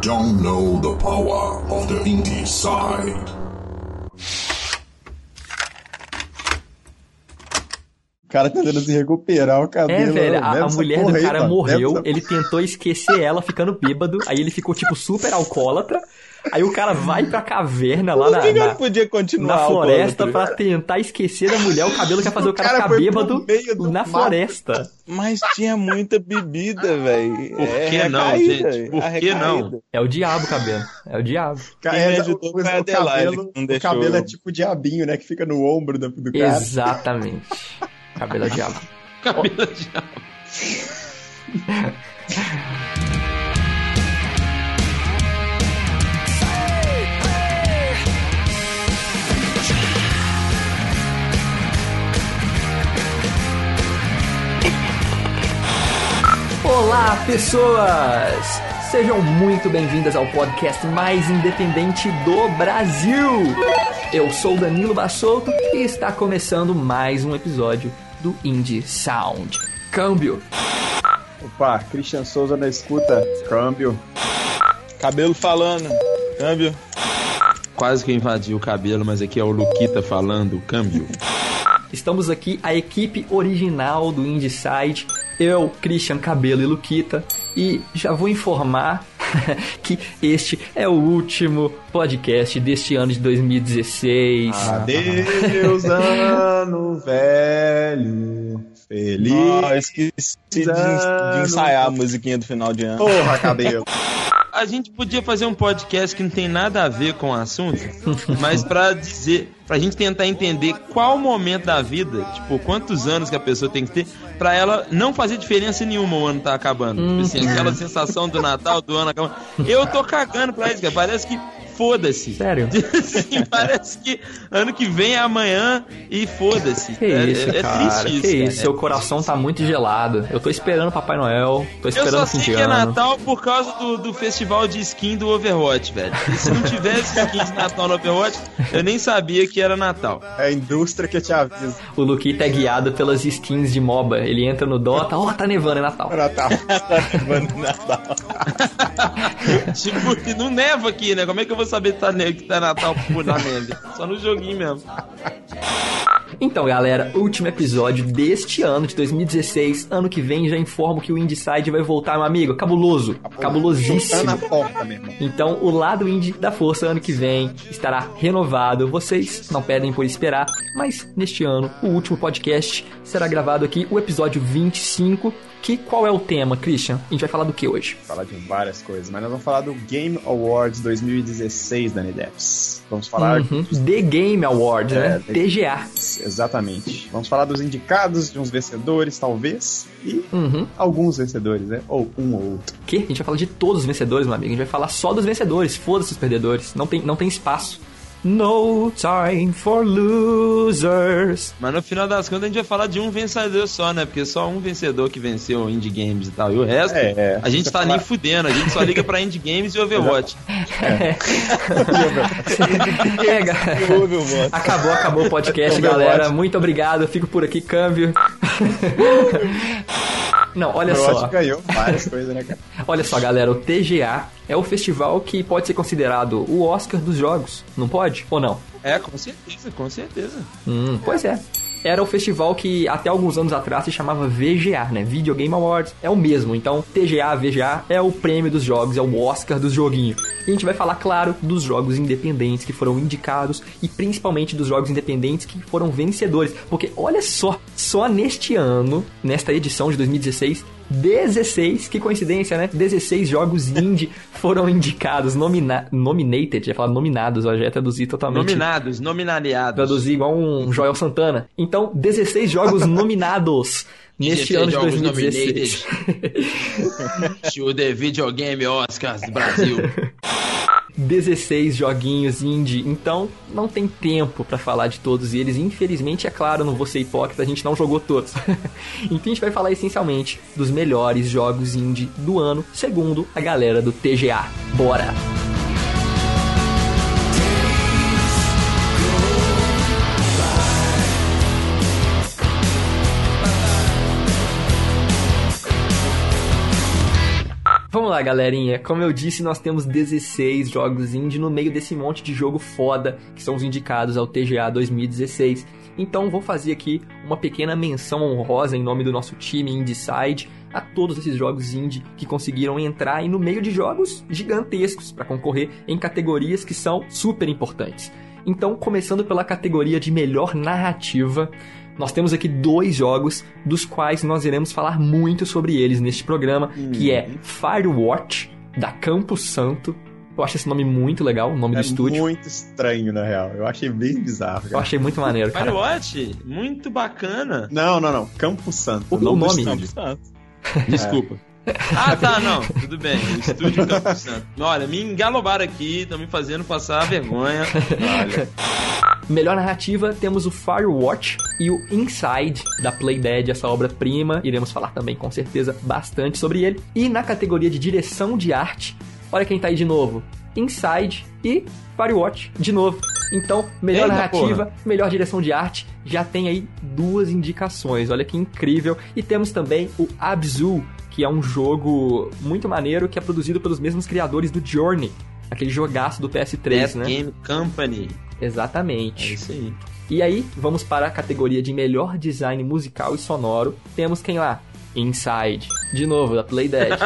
don't know the power of the indie side. O cara tentando se recuperar o cabelo. É, velho, a, Deve a essa mulher do aí, cara mano. Morreu, essa- ele tentou esquecer ela ficando bêbado, aí ele ficou, tipo, super alcoólatra, aí o cara vai pra caverna lá Por na, na, ele podia continuar na floresta pra tentar esquecer da mulher, o cabelo quer fazer o, O cara, cara ficar bêbado meio do na mato. floresta. Mas tinha muita bebida, velho. Por é que não, recaída, gente? Por a que não? É o diabo, cabelo, é o diabo. Ca- Quem é, me o- ajudou o, a o cabelo, que não o cabelo é tipo diabinho, né? Que fica no ombro do, do cara. Exatamente. Cabelo o diabo. Cabelo de diabo. Olá, pessoas! Sejam muito bem-vindas ao podcast mais independente do Brasil. Eu sou Danilo Bassouto e está começando mais um episódio do Indie Sound. Câmbio. Opa, Christian Souza na escuta. Câmbio. Cabelo falando. Câmbio. Quase que eu invadi o cabelo, mas aqui é o Luquita falando, câmbio. Estamos aqui, a equipe original do Indie Side. Eu, Christian Cabelo e Luquita. E já vou informar que este é o último podcast deste ano de 2016. Adeus, ano velho. Feliz. Ah, esqueci de, de ensaiar a musiquinha do final de ano. Porra, cabelo. A gente podia fazer um podcast que não tem nada a ver com o assunto, mas pra dizer, pra gente tentar entender qual momento da vida, tipo, quantos anos que a pessoa tem que ter, pra ela não fazer diferença nenhuma o ano tá acabando. Tipo assim, aquela sensação do Natal, do ano acabando. Eu tô cagando pra isso, cara. Parece que foda-se. Sério? Assim, parece que ano que vem é amanhã e foda-se. Que é, isso, é, é cara? triste isso. que cara. isso? Seu coração tá muito gelado. Eu tô esperando Papai Noel, tô Eu esperando só o fim sei que é. Natal por causa do, do festival de skin do Overwatch, velho. E se não tivesse skin de Natal no Overwatch, eu nem sabia que era Natal. É a indústria que te avisa. O Luquita é guiado pelas skins de MOBA. Ele entra no Dota, ó, tá nevando, é Natal. Natal. tipo, que não neva aqui, né? Como é que eu vou saber que tá, que tá Natal por na neve? Só no joguinho mesmo. Então, galera, último episódio deste ano de 2016. Ano que vem já informo que o Indieside vai voltar, meu amigo. Cabuloso. Tá na Cabulosíssimo. porta, meu irmão. Então, o lado indie da força ano que vem estará renovado. Vocês não pedem por esperar, mas neste ano, o último podcast será gravado aqui, o episódio 25. Que qual é o tema, Christian? A gente vai falar do que hoje? falar de várias coisas, mas nós vamos falar do Game Awards 2016 da Nideps. Vamos falar Uhum. The Game Awards, É, né? TGA. exatamente. Vamos falar dos indicados, de uns vencedores, talvez, e Uhum. alguns vencedores, né? Ou um ou outro. Que? A gente vai falar de todos os vencedores, meu amigo. A gente vai falar só dos vencedores. Foda-se os perdedores. Não tem, não tem espaço. No time for losers. Mas no final das contas a gente vai falar de um vencedor só, né? Porque só um vencedor que venceu o Indie Games e tal. E o resto, É, é. a gente tá nem fudendo. A gente só liga pra Indie Games e Overwatch. É, voto. acabou, acabou o podcast, Overwatch. galera. Muito obrigado. Eu fico por aqui, câmbio. Não, olha O só. Overwatch ganhou várias coisas, né, cara? Olha só, galera. O TGA é o festival que pode ser considerado o Oscar dos jogos. Não pode? Ou não? É, com certeza, com certeza. Hum, pois é. Era o festival que até alguns anos atrás se chamava VGA, né? Video Game Awards. É o mesmo. Então, TGA, VGA é o prêmio dos jogos, é o Oscar dos joguinhos. E a gente vai falar, claro, dos jogos independentes que foram indicados e principalmente dos jogos independentes que foram vencedores. Porque olha só, só neste ano, nesta edição de 2016, 16, que coincidência, né? 16 jogos indie foram indicados, nomina nominated, ia falar nominados, ó, já ia traduzir totalmente. Nominados, nominaliados. Traduzir igual um Joel Santana. Então, 16 jogos nominados neste 16 ano de jogos 2016. To the Video Game Oscars do Brasil. 16 joguinhos indie. Então, não tem tempo pra falar de todos eles. Infelizmente, é claro, não vou ser hipócrita, a gente não jogou todos. então, a gente vai falar essencialmente dos melhores jogos indie do ano, segundo a galera do TGA. Bora! Lá, galerinha. Como eu disse, nós temos 16 jogos indie no meio desse monte de jogo foda que são os indicados ao TGA 2016. Então vou fazer aqui uma pequena menção honrosa em nome do nosso time IndieSide a todos esses jogos indie que conseguiram entrar no meio de jogos gigantescos para concorrer em categorias que são super importantes. Então, começando pela categoria de melhor narrativa, nós temos aqui dois jogos dos quais nós iremos falar muito sobre eles neste programa, que é Firewatch da Campo Santo. Eu acho esse nome muito legal, o nome É do estúdio. muito estranho, na real. Eu achei bem bizarro. Eu Cara. achei muito maneiro, cara. Firewatch, muito bacana. Não, não, não. Campo Santo. O- não o nome. estúdio. Desculpa. Ah, tá, não. Tudo bem. O Estúdio Campo Santo. Olha, me engalobaram aqui, estão me fazendo passar vergonha. Olha. Melhor narrativa, temos o Firewatch e o Inside da Playdead, essa obra-prima. Iremos falar também, com certeza, bastante sobre ele. E na categoria de direção de arte, olha quem tá aí de novo. Inside e Firewatch, de novo. Então, melhor Eita, narrativa, melhor direção de arte, já tem aí duas indicações. Olha que incrível. E temos também o Abzu, que é um jogo muito maneiro que é produzido pelos mesmos criadores do Journey. Aquele jogaço do PS3, Death né? Game Company. É Exatamente. isso aí. E aí, vamos para a categoria de melhor design musical e sonoro. Temos quem lá? Inside. De novo, da Playdead.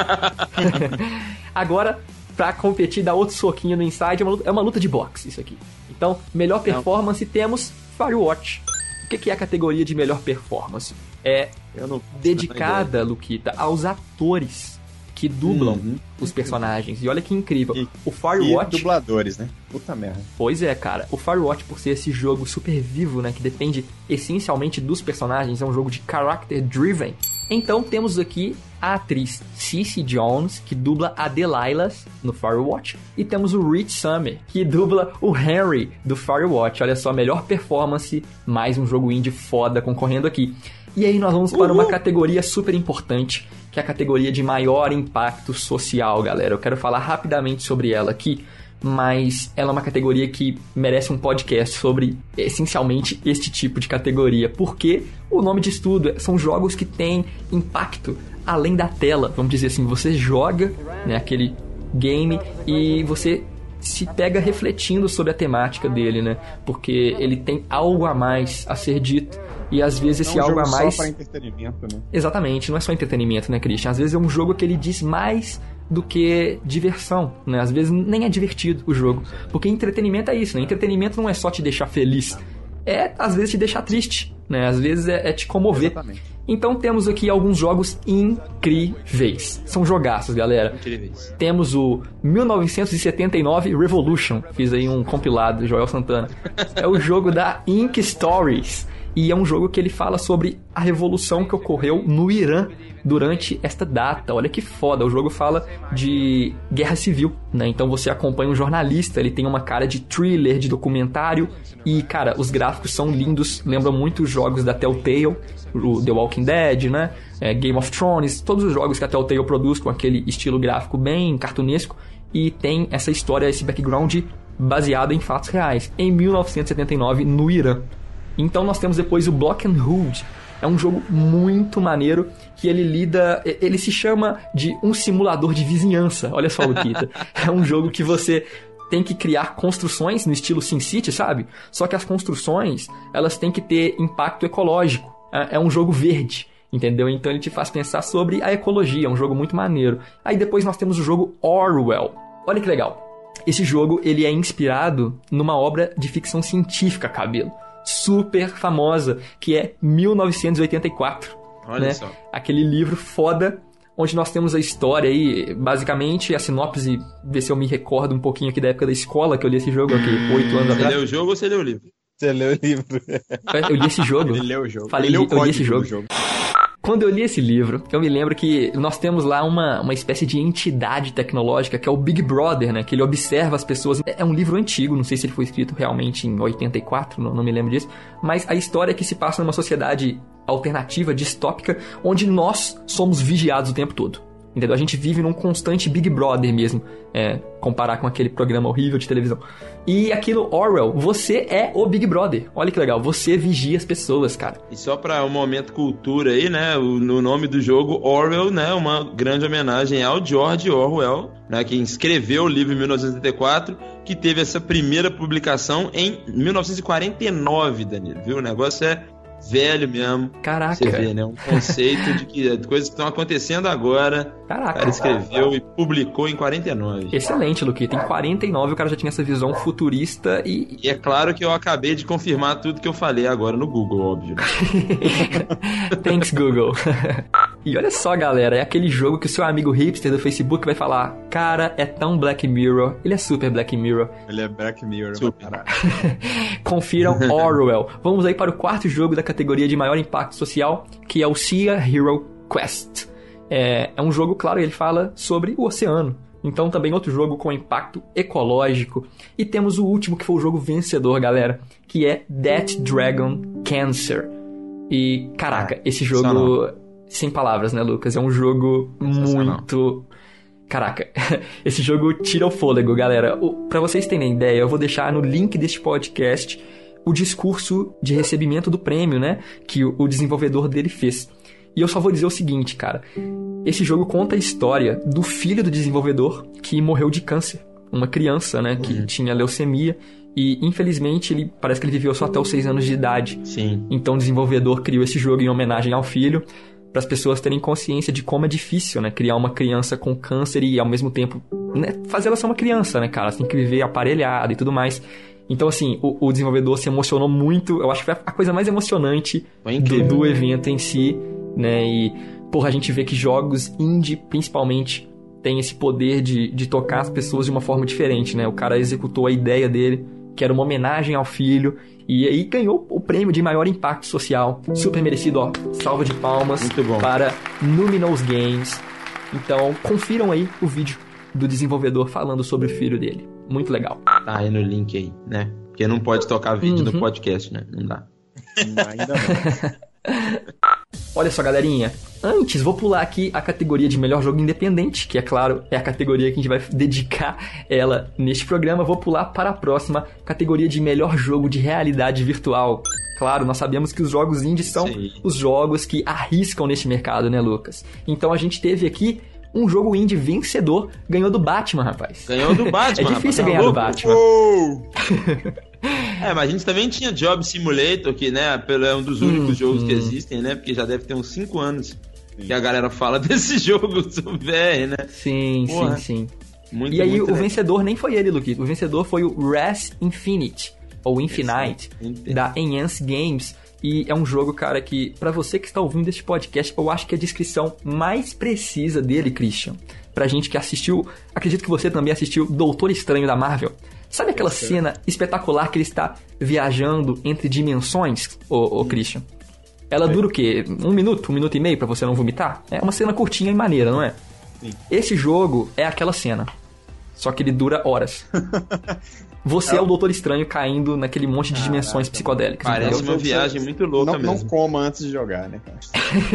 Agora, pra competir, dar outro soquinho no Inside, é uma, luta, é uma luta de boxe isso aqui. Então, melhor performance, temos Firewatch. O que que é a categoria de melhor performance? É não dedicada, Luquita, aos atores que dublam Uhum. os personagens. E olha que incrível. E- o E Firewatch... dubladores, né? Puta merda. Pois é, cara. O Firewatch, por ser esse jogo super vivo, né, que depende essencialmente dos personagens, é um jogo de character driven. Então temos aqui a atriz Cici Jones, que dubla a Delilah no Firewatch, e temos o Rich Summer, que dubla o Henry do Firewatch. Olha só, melhor performance, mais um jogo indie foda concorrendo aqui. E aí nós vamos para uma categoria super importante, que é a categoria de maior impacto social, galera. Eu quero falar rapidamente sobre ela aqui, mas ela é uma categoria que merece um podcast sobre essencialmente este tipo de categoria, porque o nome de estudo são jogos que têm impacto além da tela, vamos dizer assim, você joga né, aquele game e você se pega refletindo sobre a temática dele, né? Porque ele tem algo a mais a ser dito e às vezes esse é um algo jogo a mais só para entretenimento, né? Exatamente, não é só entretenimento, né, Christian? Às vezes é um jogo que ele diz mais do que diversão, né? Às vezes nem é divertido o jogo. Porque entretenimento é isso, né? Entretenimento não é só te deixar feliz. É, às vezes, te deixar triste, né? Às vezes é, é te comover. Exatamente. Então temos aqui alguns jogos incríveis. São jogaços, galera. Incríveis. Temos o 1979 Revolution. Fiz aí um compilado, Joel Santana. É o jogo da Ink Stories. E é um jogo que ele fala sobre a revolução que ocorreu no Irã durante esta data. Olha que foda. O jogo fala de guerra civil, né? Então você acompanha um jornalista, ele tem uma cara de thriller, de documentário. E, cara, os gráficos são lindos. Lembram muito os jogos da Telltale, o The Walking Dead, né? É, Game of Thrones, todos os jogos que a Telltale produz com aquele estilo gráfico bem cartunesco. E tem essa história, esse background baseado em fatos reais. Em 1979, no Irã. Então nós temos depois o Block and Hood. É um jogo muito maneiro que ele lida. Ele se chama de um simulador de vizinhança. Olha só, Luquita. é um jogo que você tem que criar construções no estilo SimCity, sabe? Só que as construções, elas têm que ter impacto ecológico. É é um jogo verde. Entendeu? Então ele te faz pensar sobre a ecologia, é um jogo muito maneiro. Aí depois nós temos o jogo Orwell. Olha que legal. Esse jogo ele é inspirado numa obra de ficção científica, cabelo, super famosa, que é 1984. Olha né? só. Aquele livro foda onde nós temos a história aí, basicamente a sinopse, ver se eu me recordo um pouquinho aqui da época da escola que eu li esse jogo aqui, oito anos Você atrás. leu o jogo ou você leu o livro? Você leu o livro. Eu li esse jogo. Ele leu o jogo. Falei, Ele leu eu o li código esse do jogo. Quando eu li esse livro, eu me lembro que nós temos lá uma, uma espécie de entidade tecnológica que é o Big Brother, né? Que ele observa as pessoas. É é um livro antigo, não sei se ele foi escrito realmente em 84, não, não me lembro disso. Mas a história é que se passa numa sociedade alternativa, distópica, onde nós somos vigiados o tempo todo. Entendeu? A gente vive num constante Big Brother mesmo, é, comparar com aquele programa horrível de televisão. E aquilo, Orwell, você é o Big Brother. Olha que legal, você vigia as pessoas, cara. E só pra um momento cultura aí, né? O, no nome do jogo, Orwell, né? Uma grande homenagem ao George Orwell, né? Quem escreveu o livro em 1984, que teve essa primeira publicação em 1949, Danilo, viu? O negócio é velho mesmo. Caraca. Você vê, né? Um conceito de que de coisas que estão acontecendo agora. O Caraca. cara escreveu e publicou em 49. Excelente, Luqui. Tem 49, o cara já tinha essa visão futurista e. E é claro que eu acabei de confirmar tudo que eu falei agora no Google, óbvio. Thanks, Google. e olha só, galera, é aquele jogo que o seu amigo hipster do Facebook vai falar: Cara, é tão Black Mirror. Ele é super Black Mirror. Ele é Black Mirror, Super. Confiram Orwell. Vamos aí para o quarto jogo da categoria de maior impacto social, que é o Sea Hero Quest. É, é um jogo, claro, ele fala sobre o oceano. Então também outro jogo com impacto ecológico. E temos o último que foi o jogo vencedor, galera, que é That Dragon Cancer. E caraca, esse jogo sem palavras, né, Lucas? É um jogo muito Caraca, esse jogo tira o fôlego, galera. O, pra vocês terem ideia, eu vou deixar no link deste podcast o discurso de recebimento do prêmio, né? Que o, desenvolvedor dele fez. E eu só vou dizer o seguinte, cara. Esse jogo conta a história do filho do desenvolvedor que morreu de câncer. Uma criança, né? Que tinha leucemia. E infelizmente ele parece que ele viveu só até os 6 anos de idade. Sim. Então o desenvolvedor criou esse jogo em homenagem ao filho, para as pessoas terem consciência de como é difícil, né? Criar uma criança com câncer e ao mesmo tempo né, fazer ela ser uma criança, né, cara? Ela tem que viver aparelhada e tudo mais. Então, assim, o, o desenvolvedor se emocionou muito. Eu acho que foi a coisa mais emocionante do, do evento em si, né? E, porra, a gente vê que jogos indie, principalmente, têm esse poder de, de tocar as pessoas de uma forma diferente, né? O cara executou a ideia dele, que era uma homenagem ao filho, e aí ganhou o prêmio de maior impacto social. Super merecido, ó. Salva de palmas para Numinous Games. Então, confiram aí o vídeo do desenvolvedor falando sobre o filho dele. Muito legal. Tá aí no link aí, né? Porque não pode tocar vídeo Uhum. no podcast, né? Não dá. Ainda não. Olha só, galerinha. Antes, vou pular aqui a categoria de melhor jogo independente, que é claro, é a categoria que a gente vai dedicar ela neste programa. Vou pular para a próxima categoria de melhor jogo de realidade virtual. Claro, nós sabemos que os jogos indies são Sim. os jogos que arriscam neste mercado, né, Lucas? Então a gente teve aqui um jogo indie vencedor, ganhou do Batman, rapaz. Ganhou do Batman. É difícil rapaz, ganhar tá do? Batman. Uou! É, mas a gente também tinha Job Simulator, que, né, pelo- é um dos únicos Hum, jogos que hum. existem, né? Porque já deve ter uns 5 anos que a galera fala desse jogo do VR, né? Sim, Porra. sim, sim. Muito, E aí muito o legal. vencedor nem foi ele, Luke. O vencedor foi o Res Infinite, ou Infinite, Infinite. da Enhance Games. E é um jogo, cara, que pra você que está ouvindo este podcast, eu acho que é a descrição mais precisa dele, Christian. Pra gente que assistiu, acredito que você também assistiu Doutor Estranho da Marvel. Sabe aquela cena espetacular que ele está viajando entre dimensões, ô, ô Christian? Ela dura o quê? Um minuto, um minuto e meio pra você não vomitar? É uma cena curtinha e maneira, não é? Sim. Esse jogo é aquela cena. Só que ele dura horas. Você é o Doutor Estranho caindo naquele monte de dimensões psicodélicas. Parece entendeu? uma viagem muito louca Não, não mesmo. coma antes de jogar, né, cara?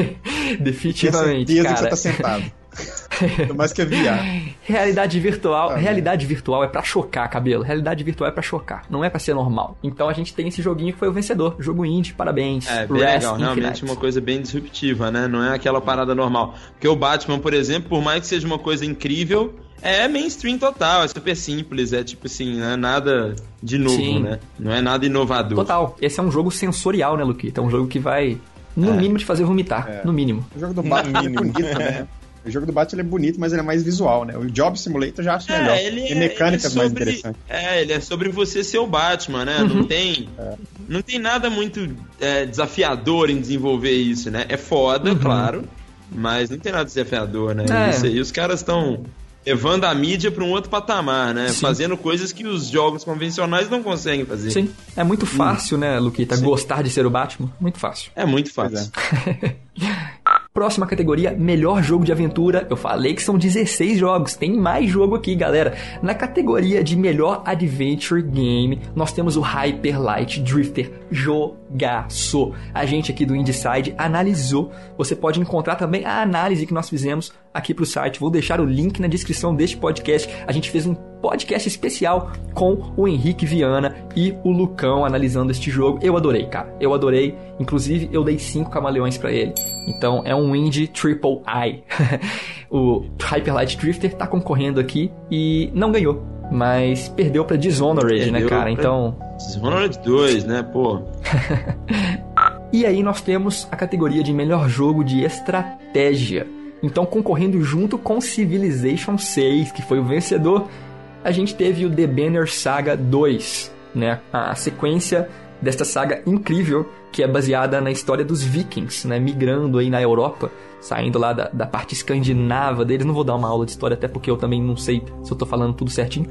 Definitivamente, certeza que você cara. tá sentado. Mais que é VR. Realidade virtual, Ah, realidade virtual é pra chocar, cabelo. Realidade virtual é pra chocar, não é pra ser normal. Então a gente tem esse joguinho que foi o vencedor, jogo indie, parabéns. É, bem Res legal, realmente Infinite. uma coisa bem disruptiva, né? Não é aquela parada normal. Porque o Batman, por exemplo, por mais que seja uma coisa incrível, é mainstream total, é super simples, é tipo assim, não é nada de novo, Sim. né? Não é nada inovador. Total. Esse é um jogo sensorial, né, Luquita? É um jogo que vai, no É. mínimo, te fazer vomitar. É. No mínimo. O jogo do Batman é bonito também, né? O jogo do Batman é bonito, mas ele é mais visual, né? O Job Simulator eu já acho melhor. É, ele é, Tem mecânicas ele é mais sobre, interessantes. É, ele é sobre você ser o Batman, né? Uhum. Não tem. Não tem nada muito é, desafiador em desenvolver isso, né? É foda, claro, mas não tem nada desafiador, né? Uhum. É. Isso aí, os caras estão levando a mídia para um outro patamar, né? Sim. Fazendo coisas que os jogos convencionais não conseguem fazer. Sim. É muito fácil, né, Luquita, Sim. gostar de ser o Batman? Muito fácil. É muito Pois fácil. Próxima categoria, melhor jogo de aventura. Eu falei que são 16 jogos, tem mais jogo aqui, galera. Na categoria de melhor adventure game, nós temos o Hyper Light Drifter jogaço. A gente aqui do Indieside analisou. Você pode encontrar também a análise que nós fizemos aqui pro site. Vou deixar o link na descrição deste podcast. A gente fez um podcast especial com o Henrique Viana e o Lucão analisando este jogo. Eu adorei, cara. Eu adorei. Inclusive, eu dei 5 camaleões para ele. Então, é um indie triple I. o Hyper Light Drifter tá concorrendo aqui e não ganhou. Mas perdeu pra Dishonored, né, Perdeu cara? pra- Então, Dishonored 2, né, pô? E aí nós temos a categoria de melhor jogo de estratégia. Então, concorrendo junto com Civilization 6, que foi o vencedor, a gente teve o The Banner Saga 2, né? A sequência desta saga incrível que é baseada na história dos vikings, né? Migrando aí na Europa, saindo lá da, da parte escandinava deles. Não vou dar uma aula de história, até porque eu também não sei se eu tô falando tudo certinho.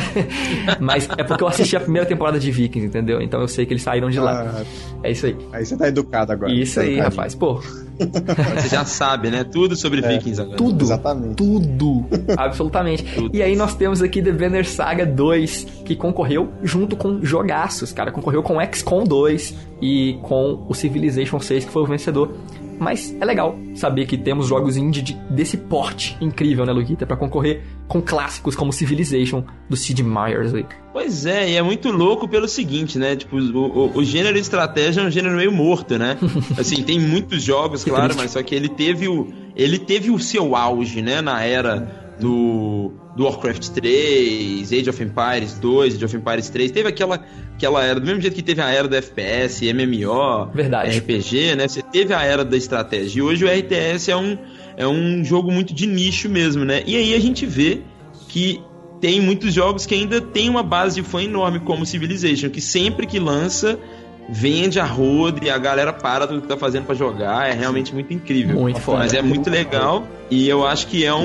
Mas é porque eu assisti a primeira temporada de Vikings, entendeu? Então eu sei que eles saíram de lá. Ah, É isso aí. aí você tá educado agora. Isso Tá aí, educadinho. rapaz. Pô, Você já sabe, né? Tudo sobre Vikings agora. tudo. Exatamente. Tudo. Absolutamente. Tudo. E aí nós temos aqui The Banner Saga 2, que concorreu junto com jogaços, cara. Concorreu com XCOM 2 e com o Civilization 6, que foi o vencedor. Mas é legal saber que temos jogos indie de- desse porte incrível, né, Luquita? Pra concorrer com clássicos como Civilization, do Sid Meier's aí. Pois é, e é muito louco pelo seguinte, né? Tipo, o, o, o gênero estratégia é um gênero meio morto, né? Assim, tem muitos jogos, claro, mas só que ele teve o ele teve o seu auge, né, na era do, do Warcraft 3, Age of Empires 2, Age of Empires 3, teve aquela aquela era, do mesmo jeito que teve a era do FPS, MMO, Verdade. RPG, né? Você teve a era da estratégia. E hoje o RTS é um, é um jogo muito de nicho mesmo, né? E aí a gente vê que tem muitos jogos que ainda tem uma base de fã enorme, como Civilization, que sempre que lança, vende a roda e a galera para tudo que tá fazendo pra jogar. É realmente muito incrível. Muito foda. Mas é muito legal e eu acho que é um,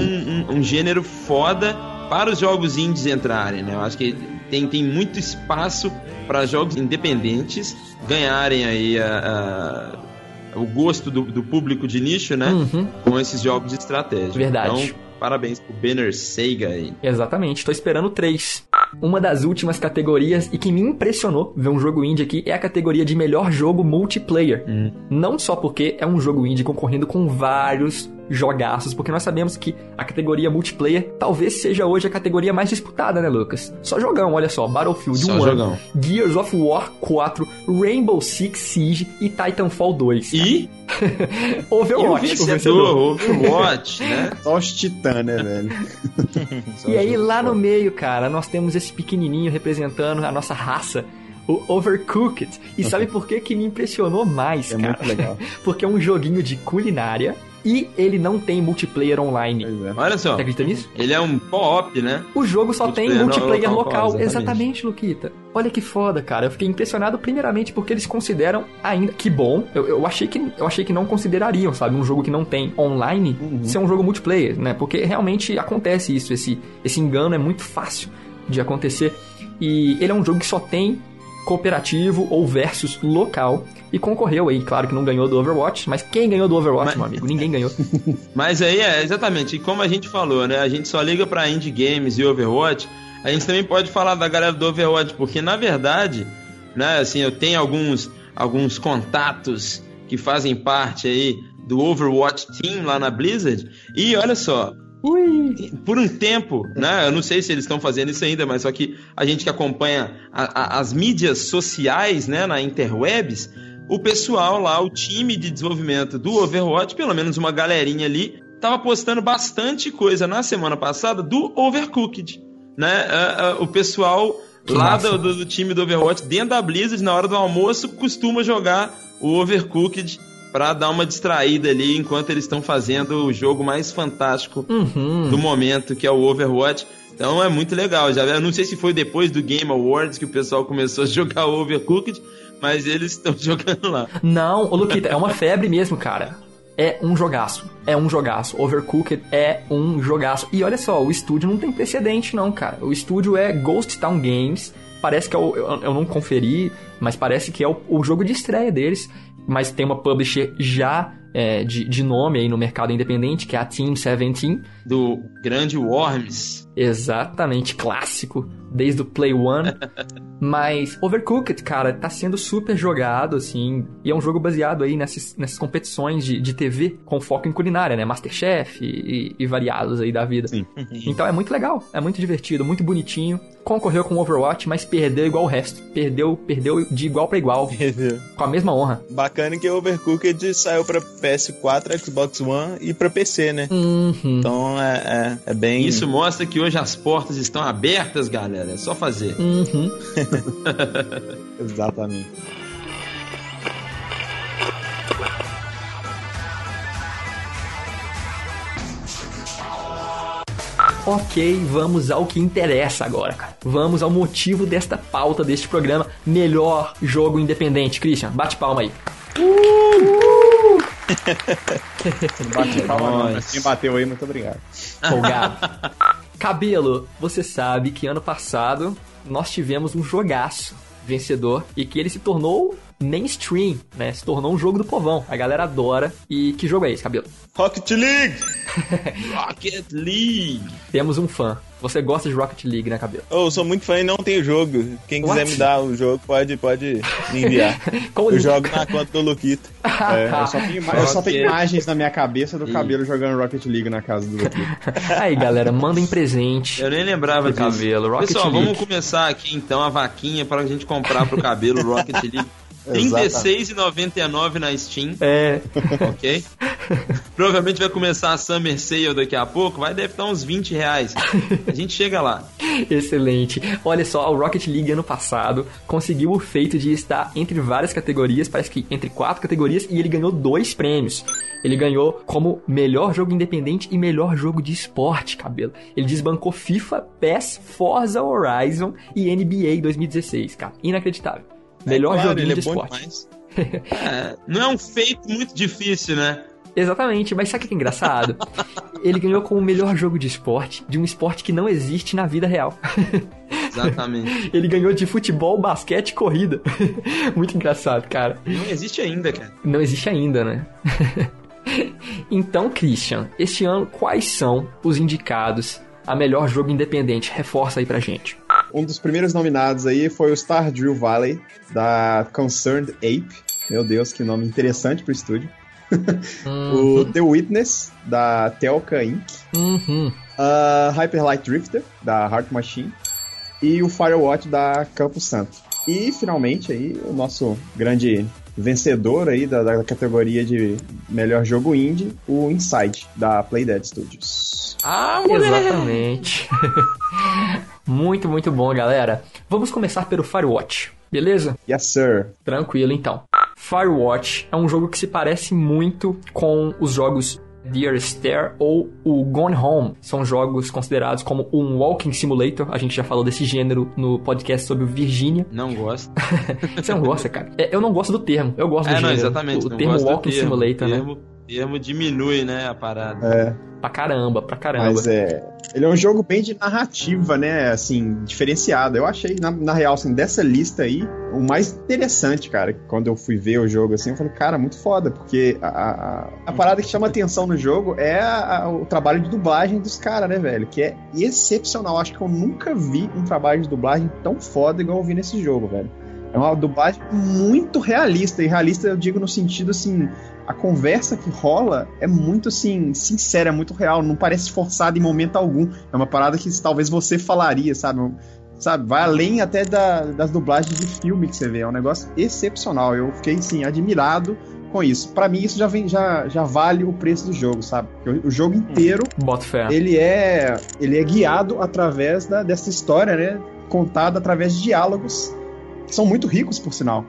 um, um gênero foda para os jogos indies entrarem, né? Eu acho que tem, tem muito espaço para jogos independentes ganharem aí a- a- o gosto do, do público de nicho, né? Uhum. Com esses jogos de estratégia. Verdade. Então, parabéns pro Banner Sega aí. Exatamente, tô esperando três. Uma das últimas categorias e que me impressionou ver um jogo indie aqui é a categoria de melhor jogo multiplayer. Hum. Não só porque é um jogo indie concorrendo com vários jogaços, porque nós sabemos que a categoria multiplayer talvez seja hoje a categoria mais disputada, né, Lucas? Só jogão, olha só, Battlefield Só 1, jogão. Gears of War 4, Rainbow Six Siege e Titanfall 2. E, e Overwatch, o vencedor. Overwatch, né? Só os titãs, né, velho? E aí lá no meio, cara, nós temos esse pequenininho representando a nossa raça, o Overcooked. E sabe por que que me impressionou mais, É cara? muito legal. Porque é um joguinho de culinária e ele não tem multiplayer online. É. Olha só. Você acredita nisso? Ele é um co-op, né? O jogo só tem Multiplayer multiplayer no- local. local, Exatamente. exatamente. Luquita. Olha que foda, cara. Eu fiquei impressionado primeiramente porque eles consideram ainda que bom. Eu, eu achei que eu achei que não considerariam, sabe, um jogo que não tem online ser um jogo multiplayer, né? Porque realmente acontece isso, esse esse engano é muito fácil de acontecer. E ele é um jogo que só tem cooperativo ou versus local e concorreu aí, claro que não ganhou do Overwatch, mas quem ganhou do Overwatch, Mas- meu amigo? Ninguém ganhou. Mas aí é exatamente, e como a gente falou, né? A gente só liga pra indie games e Overwatch. A gente também pode falar da galera do Overwatch, porque na verdade, né, assim, eu tenho alguns alguns contatos que fazem parte aí do Overwatch Team lá na Blizzard. E olha só, Ui. por um tempo, né? Eu não sei se eles estão fazendo isso ainda, mas só que a gente que acompanha a- a- as mídias sociais, né, na interwebs, o pessoal lá, o time de desenvolvimento do Overwatch, pelo menos uma galerinha ali, tava postando bastante coisa na semana passada do Overcooked, né? Ah, ah, o pessoal Que lá do, do- do time do Overwatch, dentro da Blizzard, na hora do almoço, costuma jogar o Overcooked pra dar uma distraída ali enquanto eles estão fazendo o jogo mais fantástico Uhum. do momento, que é o Overwatch. Então é muito legal. Já, eu não sei se foi depois do Game Awards que o pessoal começou a jogar Overcooked, mas eles estão jogando lá. Não, ô Luquita, é uma febre mesmo, cara. É um jogaço. É um jogaço. Overcooked é um jogaço. E olha só, o estúdio não tem precedente, não, cara. O estúdio é Ghost Town Games. Parece que é o, eu, eu não conferi, mas parece que é o, o jogo de estreia deles. Mas tem uma publisher já é, de, de nome aí no mercado independente, que é a Team 17. Do grande Worms. Exatamente, clássico, desde o Play One. Mas Overcooked, cara, tá sendo super jogado, assim. E é um jogo baseado aí nessas, nessas competições de, de TV com foco em culinária, né? Masterchef e, e, e variados aí da vida. Sim. Então é muito legal, é muito divertido, muito bonitinho. Concorreu com Overwatch, mas perdeu igual o resto. Perdeu, perdeu de igual para igual, com a mesma honra. Bacana que o Overcooked saiu pra PS4, Xbox One e pra PC, né? Uhum. Então é, é, é bem. Isso mostra que hoje as portas estão abertas, galera. É só fazer. Uhum. Exatamente. Ok, vamos ao que interessa agora, cara. Vamos ao motivo desta pauta deste programa. Melhor jogo independente. Christian, bate palma aí. Não bate palma, não, Nossa. mas quem bateu aí, muito obrigado. Folgado. Cabelo, você sabe que ano passado nós tivemos um jogaço vencedor e que ele se tornou mainstream, né? Se tornou um jogo do povão. A galera adora. E que jogo é esse, Cabelo? Rocket League! Rocket League. Temos um fã. Você gosta de Rocket League, né, Cabelo? Oh, eu sou muito fã e não tenho jogo. Quem quiser What? me dar o jogo, pode, pode me enviar. Como eu jogo na conta do Luquito. É, eu, só tenho, ima- eu só tenho imagens na minha cabeça do cabelo jogando Rocket League na casa do Luquito. Aí, galera, mandem presente. Eu nem lembrava disso. cabelo, Rocket Pessoal, League. vamos começar aqui então a vaquinha para a gente comprar pro cabelo o Rocket League. Exatamente. R$36,99 na Steam, É, ok? Provavelmente vai começar a Summer Sale daqui a pouco, vai deve estar uns 20 reais. A gente chega lá. excelente. Olha só, o Rocket League ano passado conseguiu o feito de estar entre várias categorias, parece que entre quatro categorias, e ele ganhou dois prêmios. Ele ganhou como melhor jogo independente e melhor jogo de esporte, cabelo. Ele desbancou FIFA, PES, Forza Horizon e NBA 2016, cara. Inacreditável. Melhor claro, joguinho ele de é esporte. É, não é um feito muito difícil, né? Exatamente, mas sabe o que é engraçado? Ele ganhou como melhor jogo de esporte, de um esporte que não existe na vida real. Exatamente. Ele ganhou de futebol, basquete e corrida. Muito engraçado, cara. Não existe ainda, cara. Não existe ainda, né? então, Christian, este ano quais são os indicados a melhor jogo independente? Reforça aí pra gente. Um dos primeiros nominados aí foi o Stardew Valley, da Concerned Ape. Meu Deus, que nome interessante pro estúdio. o The Witness, da Telka Inc. Uhum. a Hyper Light Drifter, da Heart Machine, e o Firewatch da Campo Santo. E finalmente aí o nosso grande vencedor aí da, da categoria de melhor jogo indie, o Inside da Playdead Studios. Ah, moleque! Exatamente. muito, muito bom, galera. Vamos começar pelo Firewatch, beleza? Yes, sir. Tranquilo, então. Firewatch é um jogo que se parece muito com os jogos Dear Stare ou o Gone Home. São jogos considerados como um walking simulator. A gente já falou desse gênero no podcast sobre o Virginia. Não gosto. Você não gosta, cara? É, eu não gosto do termo. Eu gosto do É, não, gênero. exatamente. O, termo do walking termo. simulator, né? Termo, termo diminui, né, a parada. É, Pra caramba, pra caramba. mas é. Ele é um jogo bem de narrativa, né? Assim, diferenciado. Eu achei, na, na real, assim, dessa lista aí, o mais interessante, cara. Quando eu fui ver o jogo, assim, eu falei, cara, muito foda, porque a, a, a parada que chama atenção no jogo é a- a- o trabalho de dublagem dos caras, né, velho? Que é excepcional. Acho que eu nunca vi um trabalho de dublagem tão foda igual eu vi nesse jogo, velho. É uma dublagem muito realista. E realista eu digo no sentido assim. A conversa que rola é muito assim, sincera, é muito real. Não parece forçada em momento algum. É uma parada que talvez você falaria, sabe? Sabe? Vai além até da- das dublagens de filme que você vê. É um negócio excepcional. Eu fiquei assim, admirado com isso. Pra mim, isso já, vem, já, já vale o preço do jogo, sabe? Porque O, jogo inteiro fé. ele é ele é guiado através da, dessa história, né? Contada através de diálogos que são muito ricos, por sinal.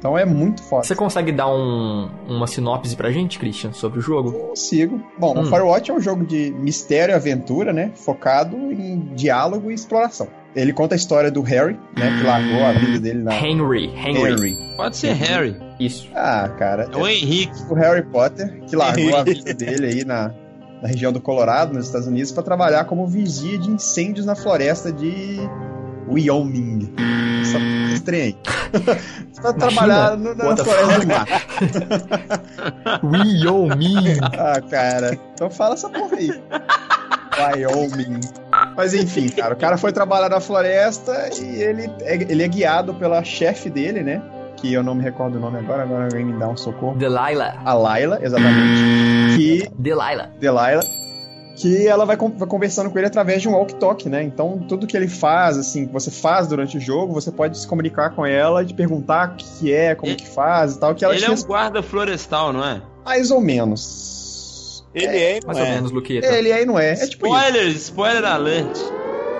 Então é muito foda. Você consegue dar um- uma sinopse pra gente, Christian, sobre o jogo? Consigo. Bom, Hum. o Firewatch é um jogo de mistério e aventura, né? Focado em diálogo e exploração. Ele conta a história do Harry, né? Que largou a vida dele na Henry, Henry. Henry. Pode ser Harry. Isso. Ah, cara. É o Henrique. o Harry Potter, que largou a vida dele aí na, na região do Colorado, nos Estados Unidos, para trabalhar como vigia de incêndios na floresta de Wyoming. Essa, aí. Você vai trabalhar no, na floresta do mar. Wyoming. Ah, cara. Então fala essa porra aí. Wyoming. Mas enfim, cara, o cara foi trabalhar na floresta e ele é, ele é guiado pela chefe dele, né? Que eu não me recordo o nome agora, agora alguém me dá um socorro. Delilah. A Layla, exatamente. Que Delilah. Delilah, que ela vai, con- vai conversando com ele através de um walk-talk, né? Então, tudo que ele faz, assim, que você faz durante o jogo, você pode se comunicar com ela, de perguntar o que é, como Ele- que faz e tal, que ela Ele é um guarda florestal, não é? mais ou menos. Ele é, não Mais ou é. menos, Luqueta. É, ele é e não é. É tipo isso. Spoiler, spoiler alert.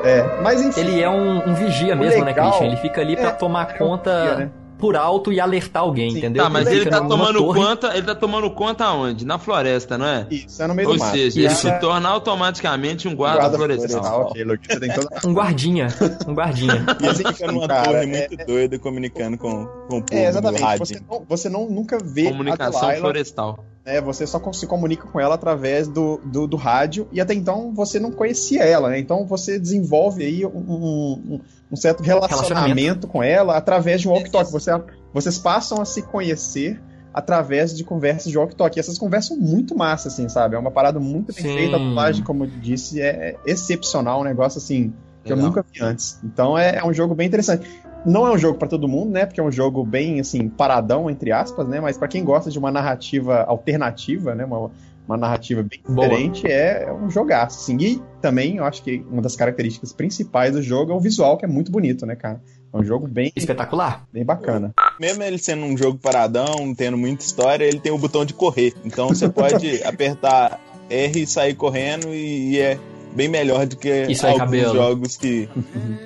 É. Mas enfim. Ele é um, um vigia O mesmo, né, legal Christian? Ele fica ali pra é- tomar é um conta vigia, né? Por alto e alertar alguém, Sim. entendeu? Tá, mas Ele ele tá tomando torre. conta. Ele tá tomando conta aonde? Na floresta, não é? Isso, é no meio Ou do mato. seja, E ele ela- se torna automaticamente um guarda, guarda florestal. florestal. Ok, Luke, você tem toda Um guardinha. Um guardinha. E ele fica numa Cara, torre é- muito doida comunicando com, com o povo É, exatamente. Você não, você não nunca vê Comunicação florestal. Né? Você só se comunica com ela através do, do, do rádio e até então você não conhecia ela, né? Então você desenvolve aí um, um, um certo relacionamento, Relacionamento. com ela através de um walk-talk. Você, vocês passam a se conhecer através de conversas de walk-talk. E essas conversas são muito massas, assim, sabe? É uma parada muito bem Sim. feita. A dublagem, como eu disse, é excepcional. Um negócio, assim, que eu Legal. nunca vi antes. Então é, é um jogo bem interessante. Não é um jogo pra todo mundo, né? Porque é um jogo bem, assim, paradão, entre aspas, né? Mas pra quem gosta de uma narrativa alternativa, né? Uma, uma narrativa bem diferente, é, é um jogaço, assim. E também, eu acho que uma das características principais do jogo é o visual, que é muito bonito, né, cara? É um jogo bem, Espetacular. bem bacana. Mesmo ele sendo um jogo paradão, tendo muita história, ele tem o botão de correr. Então você pode apertar R e sair correndo e, e é bem melhor do que Isso alguns cabelo. jogos que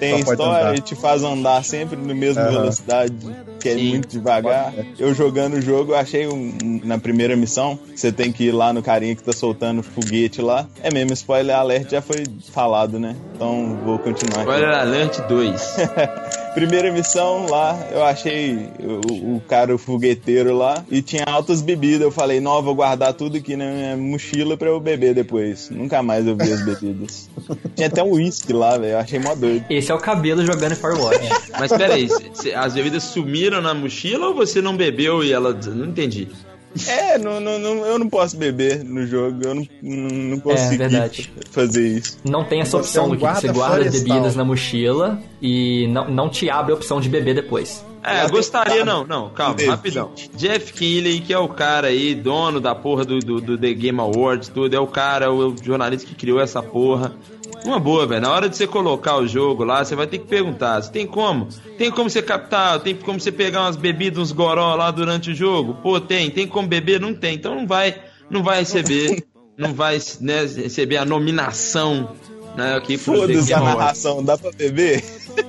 tem Só pode história andar. e te faz andar sempre na mesma Aham. velocidade, que é Sim. muito devagar. Eu jogando o jogo, eu achei um- um- na primeira missão, você tem que ir lá no carinha que tá soltando foguete lá. É mesmo, spoiler alert já foi falado, né? Então vou continuar. aqui. Spoiler alert 2. Primeira missão lá, eu achei o, o cara, o fogueteiro lá, e tinha altas bebidas. Eu falei, não, eu vou guardar tudo aqui na minha mochila pra eu beber depois. Nunca mais eu vi as bebidas. tinha até um uísque lá, velho. Eu achei mó doido. Esse é o cabelo jogando Firewatch. Mas peraí, as bebidas sumiram na mochila ou você não bebeu e ela. Não entendi. É, não, não, não- eu não posso beber no jogo. Eu não, não, não consegui verdade. fazer isso. Não tem essa Você é opção um do que você guarda florestal. bebidas na mochila e não, não te abre a opção de beber depois. É, gostaria, não, não, calma, Teve. rapidão. Jeff Keighley, que é o cara aí, dono da porra do, do, do The Game Awards, tudo, é o cara, o jornalista que criou essa porra. Uma boa, velho. Na hora de você colocar o jogo lá, você vai ter que perguntar: se tem como? Tem como você captar? Tem como você pegar umas bebidas, uns goró lá durante o jogo? Pô, tem. Tem como beber? Não tem. Então não vai, não vai receber, não vai né, receber a nominação, né, aqui Foda-se a narração, dá pra beber?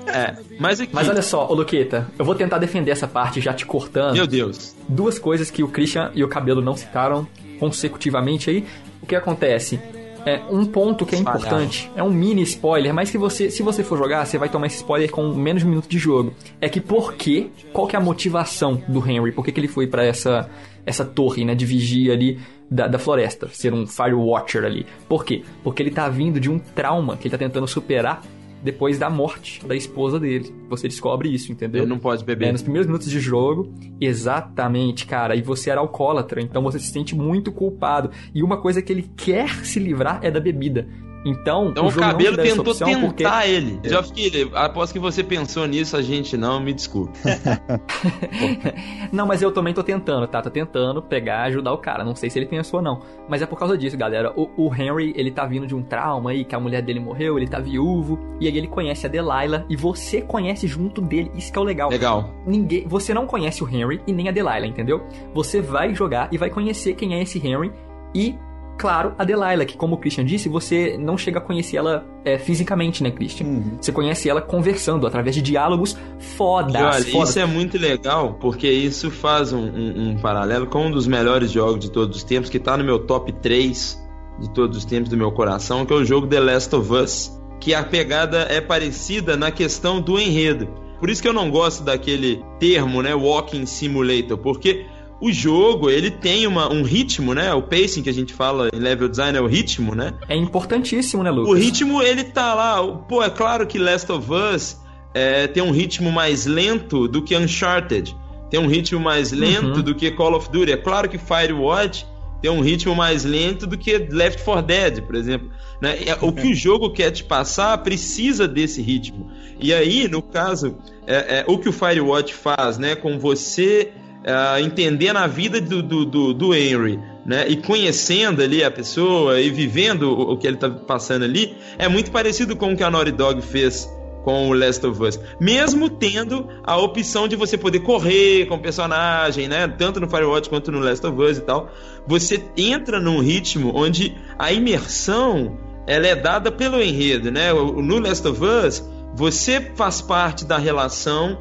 É, mas aqui, Mas olha só, ô Luqueta, eu vou tentar defender essa parte já te cortando. meu Deus. duas coisas que o Christian e o Cabelo não citaram consecutivamente aí. O que acontece? É um ponto que é importante, é um mini spoiler, mas que você, se você for jogar, você vai tomar esse spoiler com menos de um minuto de jogo. É que por quê? Qual que é a motivação do Henry? Por que, que ele foi pra essa essa torre, né, de vigia ali da, da floresta, ser um Firewatcher ali? Por quê? Porque ele tá vindo de um trauma que ele tá tentando superar depois da morte da esposa dele. Você descobre isso, entendeu? Ele não pode É, beber. nos primeiros minutos de jogo, exatamente, cara. E você era alcoólatra, então você se sente muito culpado. E uma coisa que ele quer se livrar é da bebida. Então, Então o o, cabelo tentou tentar porque ele. Já fiquei. Após que você pensou nisso, a gente não, me desculpe. Não, mas eu também tô tentando, tá? Tô tentando pegar, ajudar o cara. Não sei se ele pensou ou não. Mas é por causa disso, galera. O, o Henry, ele tá vindo de um trauma aí, que a mulher dele morreu, ele tá viúvo. E aí ele conhece a Delilah. E você conhece junto dele. Isso que é o legal. Legal. Ninguém, você não conhece o Henry e nem a Delilah, entendeu? Você vai jogar e vai conhecer quem é esse Henry e, claro, a Delilah, que como o Christian disse, você não chega a conhecer ela é, fisicamente, né, Christian? Uhum. Você conhece ela conversando através de diálogos fodas, E olha, fodas. isso é muito legal, porque isso faz um, um- um paralelo com um dos melhores jogos de todos os tempos, que tá no meu top 3 de todos os tempos do meu coração, que é o jogo The Last of Us. Que a pegada é parecida na questão do enredo. Por isso que eu não gosto daquele termo, né, Walking Simulator, porque o jogo, ele tem uma, um ritmo, né? O pacing que a gente fala em level design é o ritmo, né? É importantíssimo, né, Lucas? O ritmo, ele tá lá. Pô, é claro que Last of Us é, tem um ritmo mais lento do que Uncharted. Tem um ritmo mais lento Uhum. do que Call of Duty. É claro que Firewatch tem um ritmo mais lento do que Left 4 Dead, por exemplo. né? O que o jogo quer te passar precisa desse ritmo. E aí, no caso, é, é, o que o Firewatch faz, né, com você é, entendendo a vida do, do, do, do Henry, né, e conhecendo ali a pessoa e vivendo o, o que ele tá passando ali, é muito parecido com o que a Naughty Dog fez com o Last of Us. Mesmo tendo a opção de você poder correr com o personagem, né? Tanto no Firewatch quanto no Last of Us e tal. Você entra num ritmo onde a imersão ela é dada pelo enredo, né? No Last of Us, você faz parte da relação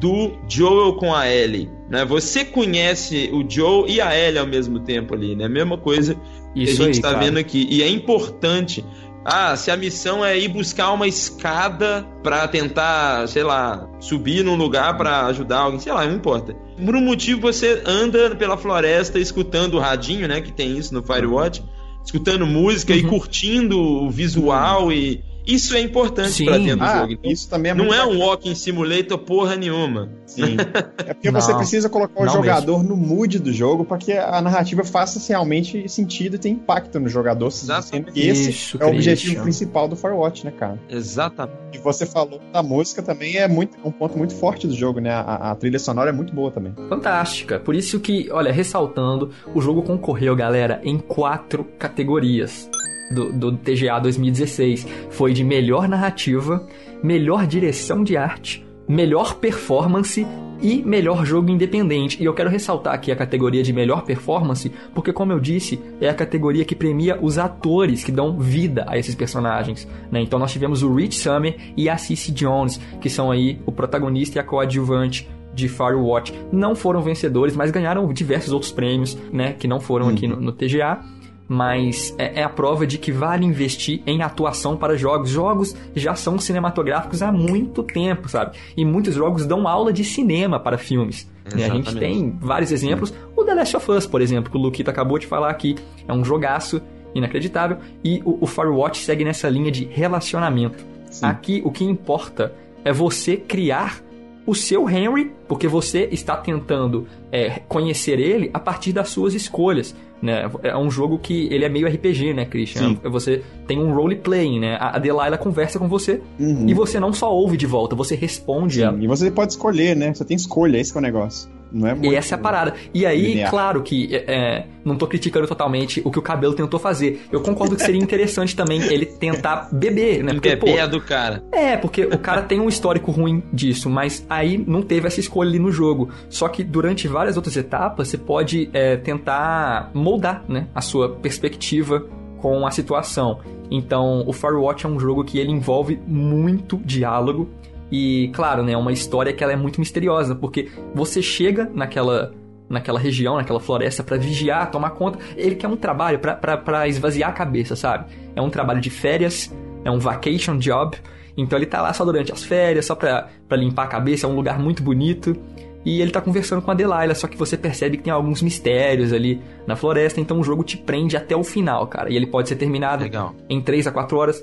do Joel com a Ellie, né? Você conhece o Joel e a Ellie ao mesmo tempo ali, né? Mesma coisa Isso que a gente tá cara. vendo aqui. E é importante. Ah, se a missão é ir buscar uma escada pra tentar, sei lá, subir num lugar pra ajudar alguém, sei lá, não importa. Por um motivo você anda pela floresta escutando o radinho, né, que tem isso no Firewatch, escutando música e Uhum. curtindo o visual e isso é importante pra dentro do Ah, jogo. Então, isso também é não muito é um bacana. walking simulator porra nenhuma. Sim. É porque você Não, precisa colocar o jogador no mood do jogo para que a narrativa faça realmente sentido e tenha impacto no jogador. Exatamente. Sendo que esse Isso, é o objetivo Christian. principal do Firewatch, né, cara? Exatamente. E você falou da música também é muito um ponto muito forte do jogo, né? A, a trilha sonora é muito boa também. Fantástica. Por isso que, olha, ressaltando, o jogo concorreu, galera, em quatro categorias do, do TGA 2016. Foi de melhor narrativa, melhor direção de arte, melhor performance e melhor jogo independente. E eu quero ressaltar aqui a categoria de melhor performance, porque como eu disse, é a categoria que premia os atores que dão vida a esses personagens. né? Então nós tivemos o Rich Summer e a Cici Jones, que são aí o protagonista e a coadjuvante de Firewatch. Não foram vencedores, mas ganharam diversos outros prêmios, né? Que não foram aqui no, no TGA. Mas é, é a prova de que vale investir em atuação para jogos. Jogos já são cinematográficos há muito tempo, sabe? E muitos jogos dão aula de cinema para filmes. né? A gente tem vários exemplos. O The Last of Us, por exemplo, que o Luquita acabou de falar aqui. É um jogaço inacreditável. E o, o Firewatch segue nessa linha de relacionamento. Sim. Aqui o que importa é você criar o seu Henry, porque você está tentando é, conhecer ele a partir das suas escolhas. Né? É um jogo que ele é meio RPG, né, Christian? Sim. Você tem um role-playing, né? A Delilah conversa com você Uhum. e você não só ouve de volta, você responde Sim, ela. E você pode escolher, né? Você tem escolha, esse é o negócio. Não é E muito... essa é a parada. E aí, linear. claro que é, é, não tô criticando totalmente o que o cabelo tentou fazer. Eu concordo que seria interessante também ele tentar beber, né? Porque é pô, pé do cara. É, porque o cara tem um histórico ruim disso, mas aí não teve essa escolha ali no jogo. Só que durante várias outras etapas, você pode é, tentar moldar né, a sua perspectiva com a situação. Então, o Firewatch é um jogo que ele envolve muito diálogo e, claro, né, é uma história que ela é muito misteriosa, porque você chega naquela naquela região, naquela floresta pra vigiar, tomar conta. Ele quer um trabalho pra esvaziar a cabeça, sabe? É um trabalho de férias, é um vacation job. Então ele tá lá só durante as férias, só pra, pra limpar a cabeça, é um lugar muito bonito. E ele tá conversando com a Delilah, só que você percebe que tem alguns mistérios ali na floresta, então o jogo te prende até o final, cara. E ele pode ser terminado Legal. em 3 a 4 horas.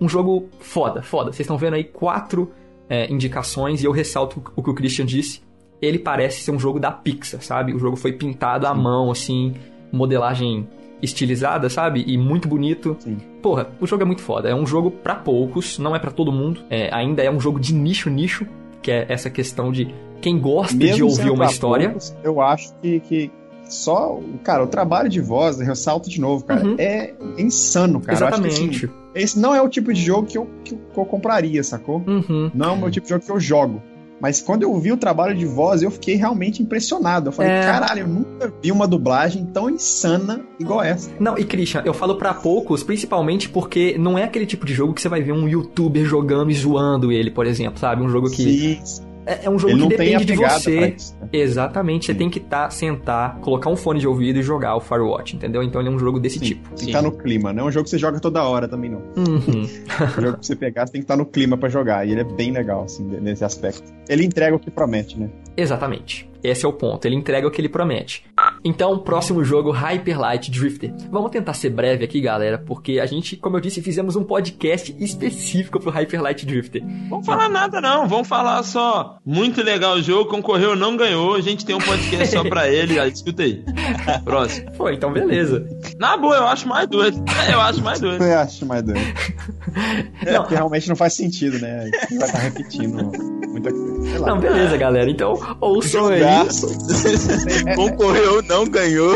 Um jogo foda, foda. Vocês estão vendo aí quatro é, indicações e eu ressalto o que o Christian disse. Ele parece ser um jogo da Pixar, sabe? O jogo foi pintado à mão, assim, modelagem estilizada, sabe? E muito bonito. Sim. Porra, o jogo é muito foda. É um jogo pra poucos, não é pra todo mundo. É, ainda é um jogo de nicho, nicho, que é essa questão de quem gosta de Mesmo ouvir sendo uma história. poucos, eu acho que, que só, cara, o trabalho de voz, eu ressalto de novo, cara, Uhum. é insano, cara. Eu acho que, Exatamente. Esse não é o tipo de jogo que eu, que eu, que eu compraria, sacou? Uhum. Não é o meu tipo de jogo que eu jogo. Mas quando eu vi o trabalho de voz, eu fiquei realmente impressionado. Eu falei, É. caralho, eu nunca vi uma dublagem tão insana igual essa. Não, e Christian, eu falo pra poucos, principalmente porque não é aquele tipo de jogo que você vai ver um youtuber jogando e zoando ele, por exemplo, sabe? Um jogo que. Sim, É, é um jogo ele que não tem a depende de você. isso. né? Exatamente, você Sim. tem que tá, sentar, colocar um fone de ouvido e jogar o Firewatch, entendeu? Então ele é um jogo desse Sim, tipo. tem que estar no clima, não é um jogo que você joga toda hora também, não. Uhum. É um jogo que você pegar, você tem que estar no clima pra jogar. E ele é bem legal, assim, nesse aspecto. Ele entrega o que promete, né? Exatamente. Esse é o ponto. Ele entrega o que ele promete. Então, próximo jogo, Hyper Light Drifter. Vamos tentar ser breve aqui, galera, porque a gente, como eu disse, fizemos um podcast específico pro Hyper Light Drifter. Vamos falar nada não, vamos falar só. Muito legal o jogo, concorreu, não ganhou. A gente tem um podcast só pra ele, aí, escuta aí. Próximo. Pô, então beleza. Na boa, eu acho mais doido. Eu acho mais doido. Eu acho mais doido. É, porque realmente não faz sentido, né? Vai estar repetindo muita coisa. Não, beleza, galera. Então, ouçam aí. Jogaço. Concorreu, não ganhou.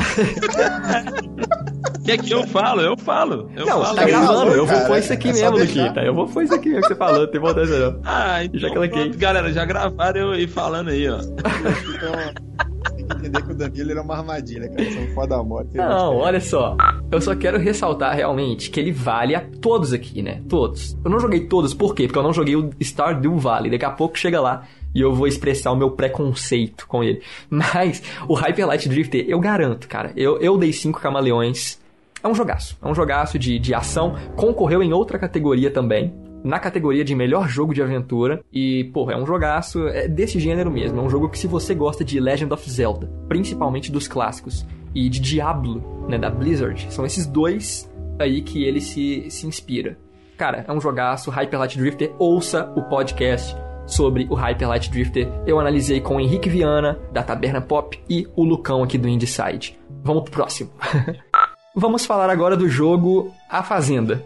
Quer que eu falo? Eu falo. Eu Não, falo. tá gravando. Eu vou pôr isso aqui É mesmo. Luquita. Eu vou pôr isso aqui mesmo que você falou. Não tem importância não. Ah, então, Já coloquei. pronto, galera, já gravaram eu aí falando aí, ó. Então, que entender que o Danilo é uma armadilha, cara. São foda da morte. Não, olha só. Eu só quero ressaltar realmente que ele vale a todos aqui, né? Todos. Eu não joguei todos, por quê? Porque eu não joguei o Stardew Valley. Daqui a pouco chega lá e eu vou expressar o meu preconceito com ele. Mas o Hyper Light Drifter, eu garanto, cara. Eu, eu dei 5 camaleões. É um jogaço. É um jogaço de, de ação. Concorreu em outra categoria também. Na categoria de melhor jogo de aventura. E, pô, é um jogaço é desse gênero mesmo. É um jogo que, se você gosta de Legend of Zelda, principalmente dos clássicos, e de Diablo, né, da Blizzard, são esses dois aí que ele se, se inspira. Cara, é um jogaço. Hyper Light Drifter, ouça o podcast sobre o Hyper Light Drifter. Eu analisei com o Henrique Viana, da Taberna Pop, e o Lucão aqui do Inside. Vamos pro próximo. Vamos falar agora do jogo A Fazenda.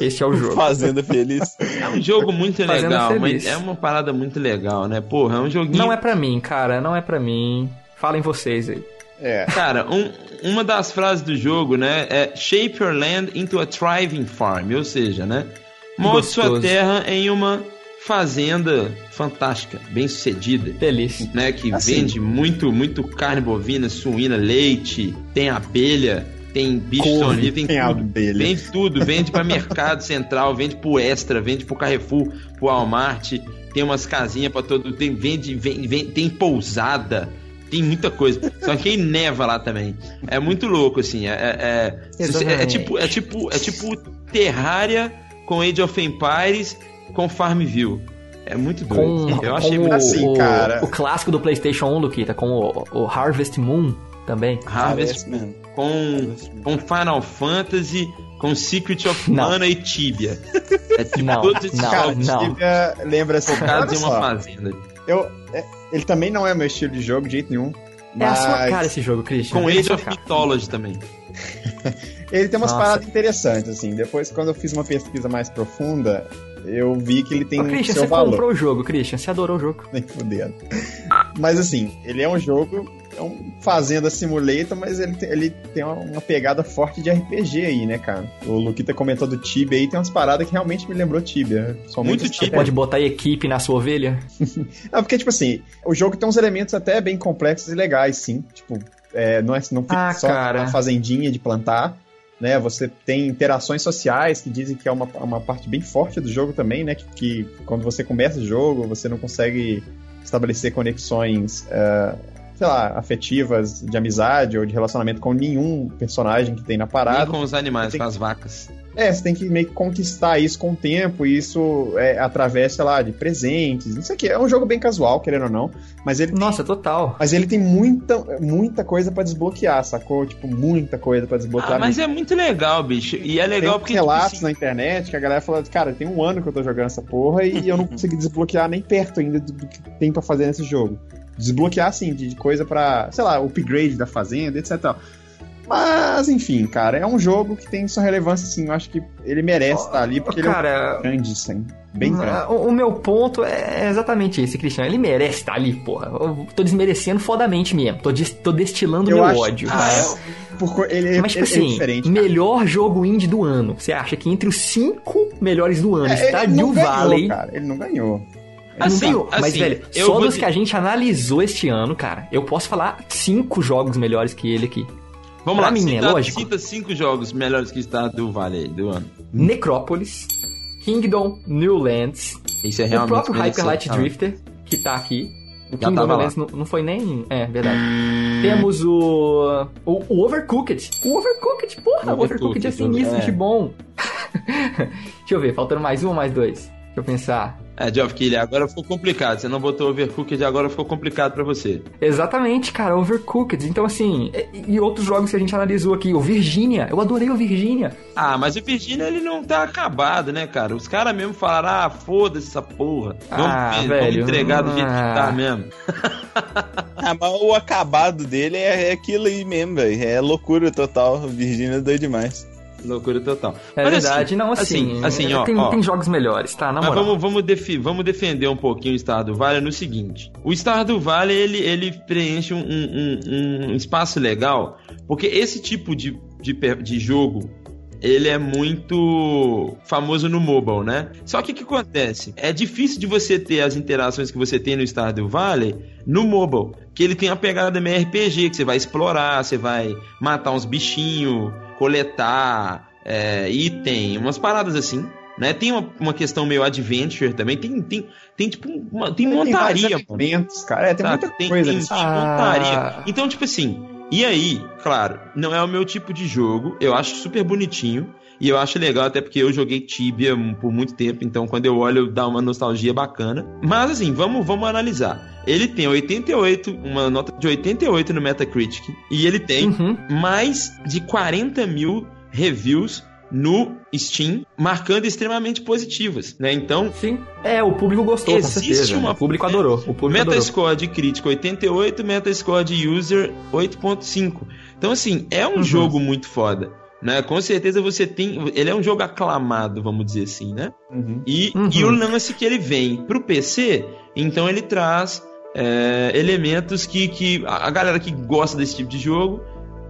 Este é o jogo. Fazenda Feliz. É um jogo muito legal, feliz. mas é uma parada muito legal, né? Porra, é um joguinho. Não é pra mim, cara, não é pra mim. Falem vocês aí. É. Cara, um- uma das frases do jogo, né, é Shape your land into a thriving farm, ou seja, né, molde sua terra em uma fazenda fantástica, bem sucedida. Delícia. né, que Assim. vende muito, muito carne bovina, suína, leite, tem abelha, tem bicho Couve, sonolento, tem, tem tudo. abelha. Vende tudo, vende para mercado central, vende pro Extra, vende pro Carrefour, pro Walmart, tem umas casinhas para todo, tem vende, vende, vende- tem pousada, tem muita coisa. Só que aí neva lá também. É muito louco assim, é, é- é- você- é tipo é tipo é tipo Terraria com Age of Empires com Farmville. É muito doido. Com, Eu achei muito o, assim, o- cara. o clássico do PlayStation 1, Luquita, com o, o Harvest Moon também. Harvest mesmo. Com, com Final Fantasy, com Secret of Não. Mana e Tibia. É tipo Não, todos esses não, jogos não. Tibia lembra assim. focados em uma só, fazenda. eu, é, ele também não é meu estilo de jogo de jeito nenhum. É a sua cara esse jogo, Christian. Com Age of. Mythology também. Ele tem umas Nossa. paradas interessantes, assim. Depois, quando eu fiz uma pesquisa mais profunda, eu vi que ele tem Ô, um Christian, seu você valor. comprou o jogo, Christian. Você adorou o jogo. Nem fudendo. Mas assim, ele é um jogo, é um Fazenda Simulator, mas ele tem, ele tem uma, uma pegada forte de RPG aí, né, cara? O Luquita comentou do Tibia aí, tem umas paradas que realmente me lembrou Tibia. Muito Tibia. Pode botar equipe na sua ovelha? Não, porque, tipo assim, o jogo tem uns elementos até bem complexos e legais, sim. Tipo, é, não, é, não fica Ah, só cara. uma fazendinha de plantar, né? Você tem interações sociais que dizem que é uma, uma parte bem forte do jogo também, né? Que, que quando você começa o jogo, você não consegue estabelecer conexões, é, sei lá, afetivas, de amizade ou de relacionamento com nenhum personagem que tem na Nem parada. com os animais, Tem- com as vacas. É, você tem que meio que conquistar isso com o tempo, e isso é através, sei lá, de presentes, não sei o que. É um jogo bem casual, querendo ou não, mas ele Nossa, total. mas ele tem muita, muita coisa pra desbloquear, sacou? Tipo, muita coisa pra desbloquear. Ah, mas é muito legal, bicho. E é tem legal uns porque. tipo relatos assim, na internet que a galera fala, cara, tem um ano que eu tô jogando essa porra e eu não consegui desbloquear nem perto ainda do do que tem pra fazer nesse jogo. Desbloquear, assim, de coisa pra, sei lá, upgrade da fazenda, etc. Mas, enfim, cara, é um jogo que tem sua relevância, assim, eu acho que ele merece estar ali, porque ele é Cara, um grande, assim, bem grande. o, o meu ponto é exatamente esse, Cristiano. Ele merece estar ali, porra. Eu tô desmerecendo fodamente mesmo. Tô, des- tô destilando Eu meu acho- ódio. Ah, é, por ele, Mas, tipo ele, ele assim, é diferente. cara. melhor jogo indie do ano. Você acha que entre os cinco melhores do ano É, está ele não New ganhou, Valley? cara, ele não ganhou. Não Assim, mas, assim, velho, eu só dos que a gente analisou este ano, cara, eu posso falar cinco jogos melhores que ele aqui. Vamos pra lá, mim, cita, Lógico. cita cinco jogos melhores que está do Vale aí, do ano. Necrópolis, Kingdom New Lands, Isso é o próprio Hyper. Light Drifter, que tá aqui. O Já Kingdom tava New lá. Lands não, não foi nem. É, verdade. Temos o, o. O Overcooked. O Overcooked, porra, o Overcooked, Overcooked é sinistro é. de bom. Deixa eu ver, faltando mais um ou mais dois? Deixa eu pensar. É, Geoff Keighley, agora ficou complicado. Você não botou Overcooked, agora ficou complicado pra você. Exatamente, cara, Overcooked. Então, assim, e, e outros jogos que a gente analisou aqui. O Virginia, eu adorei o Virginia. Ah, mas o Virginia ele não tá acabado, né, cara? Os caras mesmo falaram, ah, foda-se essa porra. Vamos, Ah, vamos velho, entregar do jeito que tá ah. mesmo. Ah, mas o acabado dele é, é aquilo aí mesmo, velho. É loucura total. Virgínia é doido demais. Loucura total. É Mas, verdade, não, assim, assim, ó, tem, ó. tem jogos melhores, tá? Na Mas moral. vamos, vamos, defi- vamos defender um pouquinho o Stardew Valley no seguinte. O Stardew Valley, ele, ele preenche um, um- um espaço legal, porque esse tipo de, de, de jogo, ele é muito famoso no mobile, né? Só que o que acontece? É difícil de você ter as interações que você tem no Stardew Valley no mobile, que ele tem a pegada meio RPG, que você vai explorar, você vai matar uns bichinhos, coletar é, item, umas paradas assim. Né? Tem uma, uma questão meio adventure também. Tem, tem, tem tipo uma, tem Tem montaria, mano. elementos, cara. É, tem Sabe? muita Tem- coisa tem- tem Ah. montaria. Então, tipo assim, e aí, claro, não é o meu tipo de jogo. Eu acho super bonitinho. E eu acho legal, até porque eu joguei Tibia por muito tempo, então quando eu olho dá uma nostalgia bacana. Mas assim, vamos, vamos analisar. Ele tem 88, uma nota de 88 no Metacritic, e ele tem Uhum. mais de 40 mil reviews no Steam, marcando extremamente positivas, né? Então, Sim. É, o público gostou, com Existe certeza. uma- O público adorou. O público adorou. Metascore de crítico 88, Metascore de user 8.5. Então assim, é um Uhum. jogo muito foda, né? Com certeza você tem, ele é um jogo aclamado, vamos dizer assim, né? Uhum. E, Uhum. e o lance que ele vem pro PC, então ele traz é, elementos que, que a galera que gosta desse tipo de jogo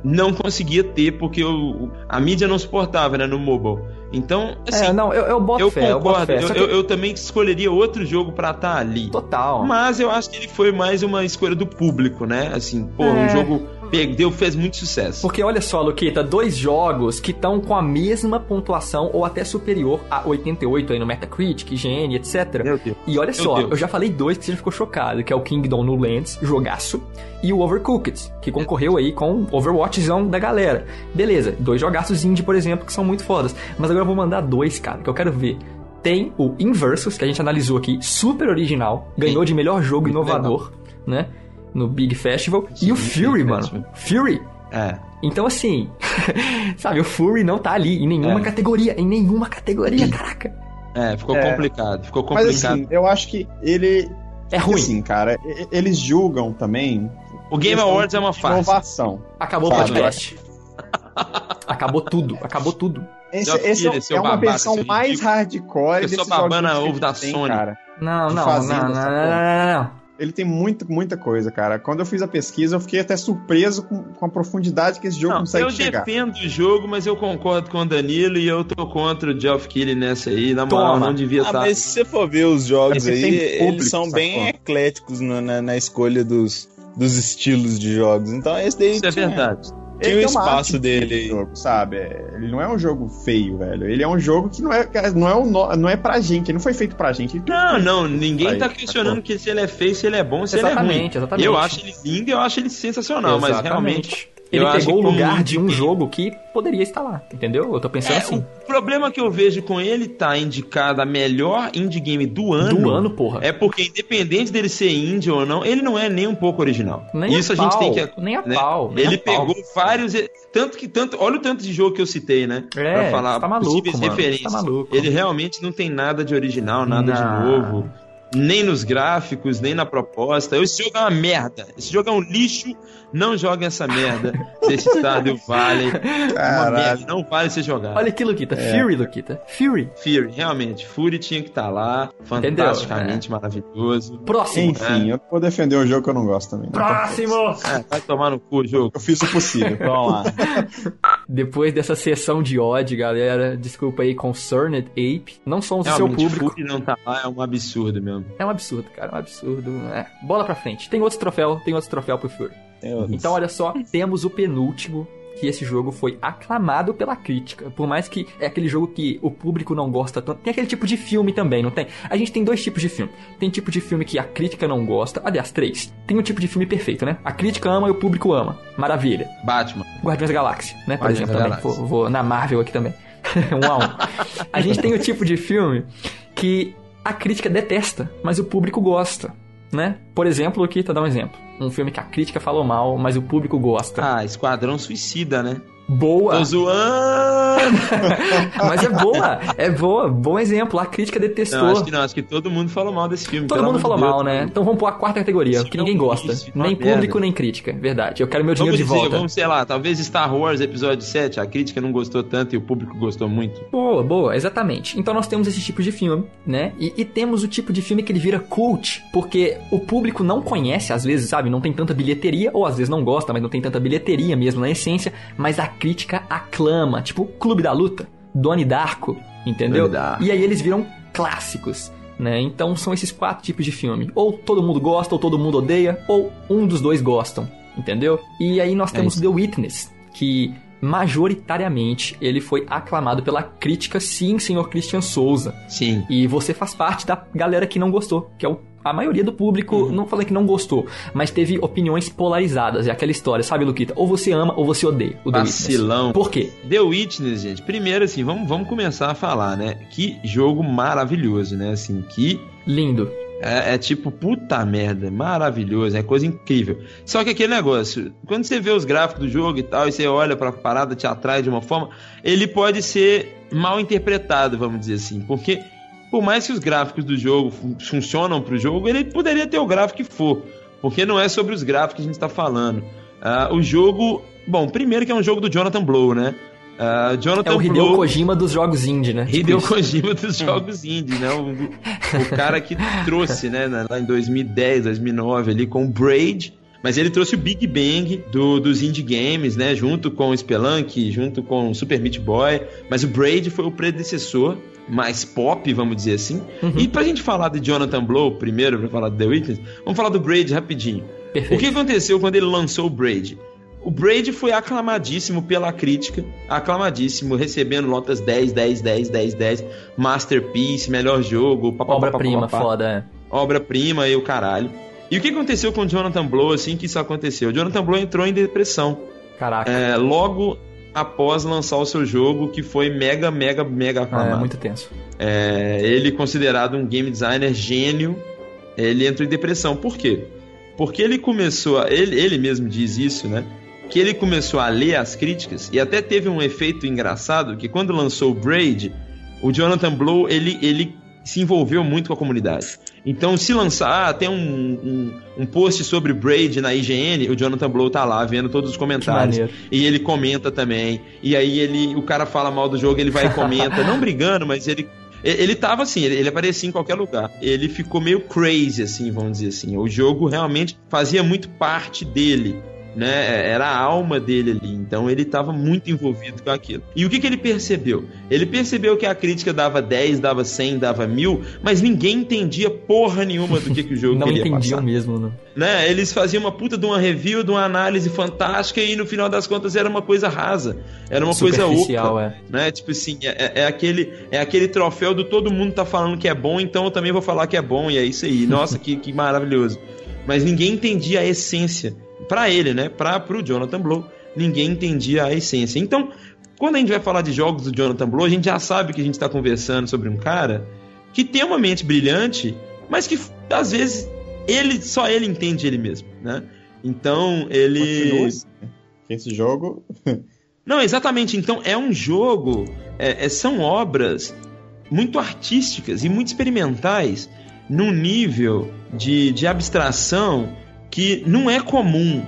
não conseguia ter porque o, o- a mídia não suportava, né, no mobile. Então, assim, é, não, eu, eu boto eu fé, eu boto concordo. fé. Que- eu- eu também escolheria outro jogo pra estar ali. Total. Mas eu acho que ele foi mais uma escolha do público, né? Assim, pô, É. o jogo perdeu, fez muito sucesso. Porque olha só, Luquita, dois jogos que estão com a mesma pontuação ou até superior a 88 aí no Metacritic, IGN, etc. Meu Deus. E olha Meu só, Deus. eu já falei dois que você já ficou chocado, que é o Kingdom New Lands, jogaço, e o Overcooked, que concorreu aí com o Overwatchzão da galera. Beleza, dois jogaços indie, por exemplo, que são muito fodas. Mas agora eu vou mandar dois, cara, que eu quero ver. Tem o Inversus, que a gente analisou aqui, super original, ganhou de melhor jogo inovador, né? No Big Festival. Sim, e o Big Fury, mano. Festival. Fury. É. Então, assim, sabe, o Fury não tá ali em nenhuma É. categoria, em nenhuma categoria, caraca. É, ficou É. complicado. Ficou Mas complicado. assim, eu acho que ele. É ruim. Assim, cara, eles julgam também. o Game Awards é uma farsa. Inovação. Acabou o podcast. acabou tudo, acabou tudo. Esse, esse é, é uma babaca, versão mais hardcore Eu sou babana ovo da Sony. cara. Não, não, não, não, não, não, não. Ele tem muito, muita coisa, cara. Quando eu fiz a pesquisa, eu fiquei até surpreso com, com a profundidade que esse jogo Não, consegue eu chegar. defendo o jogo, mas eu concordo com o Danilo e eu tô contra o Geoff Keighley nessa aí. Na moral, não devia Ah, estar. mas se você for ver os jogos É aí, público, eles são bem ecléticos na, na- na escolha dos, dos estilos de jogos. Então esse daí Isso é tinha, verdade. Ele o tem uma espaço dele jogo, sabe? É, Ele não é um jogo feio, velho. Ele é um jogo que não é, não é, um não é pra gente. Ele não foi feito pra gente. Ele tem Não, não, ninguém tá questionando que se ele é feio, se ele é bom, se Exatamente, ele é ruim. exatamente. Eu acho ele lindo e eu acho ele sensacional, mas realmente. Ele eu pegou o lugar de um jogo que poderia estar lá, entendeu? Eu tô pensando É, assim. O problema que eu vejo com ele tá indicado a melhor indie game do ano. Do ano, porra. É porque, independente dele ser indie ou não, ele não é nem um pouco original. Nem Isso a a gente pau, tem que. Nem a né? pau. nem Ele a pau. pegou vários. Tanto que tanto. Olha o tanto de jogo que eu citei, né? É, pra falar tá maluco, possíveis mano, referências. você tá maluco. Ele realmente não tem nada de original, nada de Não. novo. Nem nos gráficos, nem na proposta. Esse jogo é uma merda. Esse jogo é um lixo. Não joguem essa merda desse Stardew Valley. É uma merda. Não vale ser jogado. Olha aqui, Luquita. É. Fury, Luquita. Fury. Fury, realmente. Fury tinha que estar lá. Fantasticamente maravilhoso. Próximo. Enfim, eu vou defender um jogo que eu não gosto também. né? Próximo! É, vai tomar no cu o jogo. Eu fiz o possível. Vamos lá. Depois dessa sessão de ódio, galera, desculpa aí, Concerned Ape. Não somos o seu Realmente, público. Fury não tá lá é um absurdo mesmo. É um absurdo, cara, é um absurdo. É. Bola pra frente. Tem outro troféu, tem outro troféu pro Fury. Eu- Então, olha só, temos o penúltimo. Que esse jogo foi aclamado pela crítica. Por mais que é aquele jogo que o público não gosta tanto. Tem aquele tipo de filme também, não tem? A gente tem dois tipos de filme. Tem tipo de filme que a crítica não gosta. Aliás, três. Tem um tipo de filme perfeito, né? A crítica ama e o público ama. Maravilha. Batman. Guardiões da Galáxia, né? Por Guardiões exemplo, também. Vou, vou na Marvel aqui também. um a um. A gente tem o tipo de filme que a crítica detesta, mas o público gosta, né? Por exemplo, aqui tá dar um exemplo. Um filme que a crítica falou mal, mas o público gosta. Ah, Esquadrão Suicida, né? Boa! Tô zoando! Mas é boa, é boa, bom exemplo. A crítica detestou. Não, acho que não, acho que todo mundo falou mal desse filme. Todo mundo falou Deus. mal, né? Então vamos pôr a quarta categoria, que ninguém é gosta. uma nem merda. público, nem crítica. Verdade. Eu quero meu dinheiro Vamos de dizer, volta. vamos, sei lá, talvez Star Wars Episódio 7, a crítica não gostou tanto e o público gostou muito. Boa, boa, exatamente. Então nós temos esse tipo de filme, né? E, e temos o tipo de filme que ele vira cult, porque o público não conhece, às vezes, sabe? Não tem tanta bilheteria, ou às vezes não gosta, mas não tem tanta bilheteria mesmo na essência, mas a crítica aclama, tipo Clube da Luta, Donnie Darko, entendeu? Darko. E aí eles viram clássicos. Né? Então são esses quatro tipos de filme. Ou todo mundo gosta, ou todo mundo odeia, ou um dos dois gostam, entendeu? E aí nós É temos isso. The Witness, que majoritariamente ele foi aclamado pela crítica, sim, senhor Christian Souza. Sim. E você faz parte da galera que não gostou, que é o- a maioria do público, Uhum. não falei que não gostou, mas teve opiniões polarizadas. É aquela história, sabe, Luquita? Ou você ama ou você odeia o The Vacilão. Witness. Por quê? The Witness, gente, primeiro assim, vamos, vamos começar a falar, né? Que jogo maravilhoso, né? Assim, que Lindo. é, é tipo, puta merda, maravilhoso, é coisa incrível. Só que aquele negócio, quando você vê os gráficos do jogo e tal, e você olha pra parada, te atrai de uma forma, ele pode ser mal interpretado, vamos dizer assim, porque por mais que os gráficos do jogo fun- funcionam pro jogo, ele poderia ter o gráfico que for, porque não é sobre os gráficos que a gente tá falando. Ah, o jogo, bom, primeiro que é um jogo do Jonathan Blow, né? Ah, Jonathan É o Hideo Blow, Kojima dos jogos indie, né? Tipo Hideo isso. Kojima dos jogos indie, né? O, o cara que trouxe, né, lá em 2010, 2009 ali com o Braid, mas ele trouxe o Big Bang do- dos indie games, né, junto com o Spelunk, junto com o Super Meat Boy, mas o Braid foi o predecessor mais pop, vamos dizer assim. Uhum. E pra gente falar de Jonathan Blow primeiro, pra falar do The Witness, vamos falar do Braid rapidinho. O Perfeito. que aconteceu quando ele lançou o Braid? O Braid foi aclamadíssimo pela crítica, aclamadíssimo, recebendo notas 10, 10, 10, 10, 10, Masterpiece, melhor jogo, Obra-prima, foda. é. Obra-prima e o caralho. E o que aconteceu com o Jonathan Blow assim que isso aconteceu? O Jonathan Blow entrou em depressão Caraca. é, logo após lançar o seu jogo, que foi mega, mega, mega É, aclamado. muito tenso. É, ele considerado um game designer gênio, ele entrou em depressão. Por quê? Porque ele começou, a, ele, ele mesmo diz isso, né? Que ele começou a ler as críticas e até teve um efeito engraçado que quando lançou o Braid, o Jonathan Blow ele, ele se envolveu muito com a comunidade. Então, se lançar, ah, tem um, um, um post sobre Braid na IGN, o Jonathan Blow tá lá vendo todos os comentários. E ele comenta também. E aí ele, o cara fala mal do jogo, ele vai e comenta, não brigando, mas ele ele ele tava assim, ele, ele aparecia em qualquer lugar. Ele ficou meio crazy, assim, vamos dizer assim. O jogo realmente fazia muito parte dele, né? Era a alma dele ali. Então ele tava muito envolvido com aquilo. E o que, que ele percebeu? Ele percebeu que a crítica dava 10, dava 100, dava mil, mas ninguém entendia porra nenhuma do que, que o jogo Não queria entendiam passar mesmo, né? né? Eles faziam uma puta de uma review, de uma análise fantástica e no final das contas era uma coisa rasa, era uma coisa oca, é. né? Tipo assim, é, é aquele é aquele troféu do todo mundo tá falando que é bom, então eu também vou falar que é bom e é isso aí. Nossa, que, que maravilhoso. Mas ninguém entendia a essência Pra ele, né? Para pro Jonathan Blow, ninguém entendia a essência. Então, quando a gente vai falar de jogos do Jonathan Blow, a gente já sabe que a gente está conversando sobre um cara que tem uma mente brilhante, mas que às vezes ele só ele entende ele mesmo, né? Então ele Continua assim, né? Esse jogo. não, exatamente. Então é um jogo, é, é- são obras muito artísticas e muito experimentais num nível de, de abstração que não é comum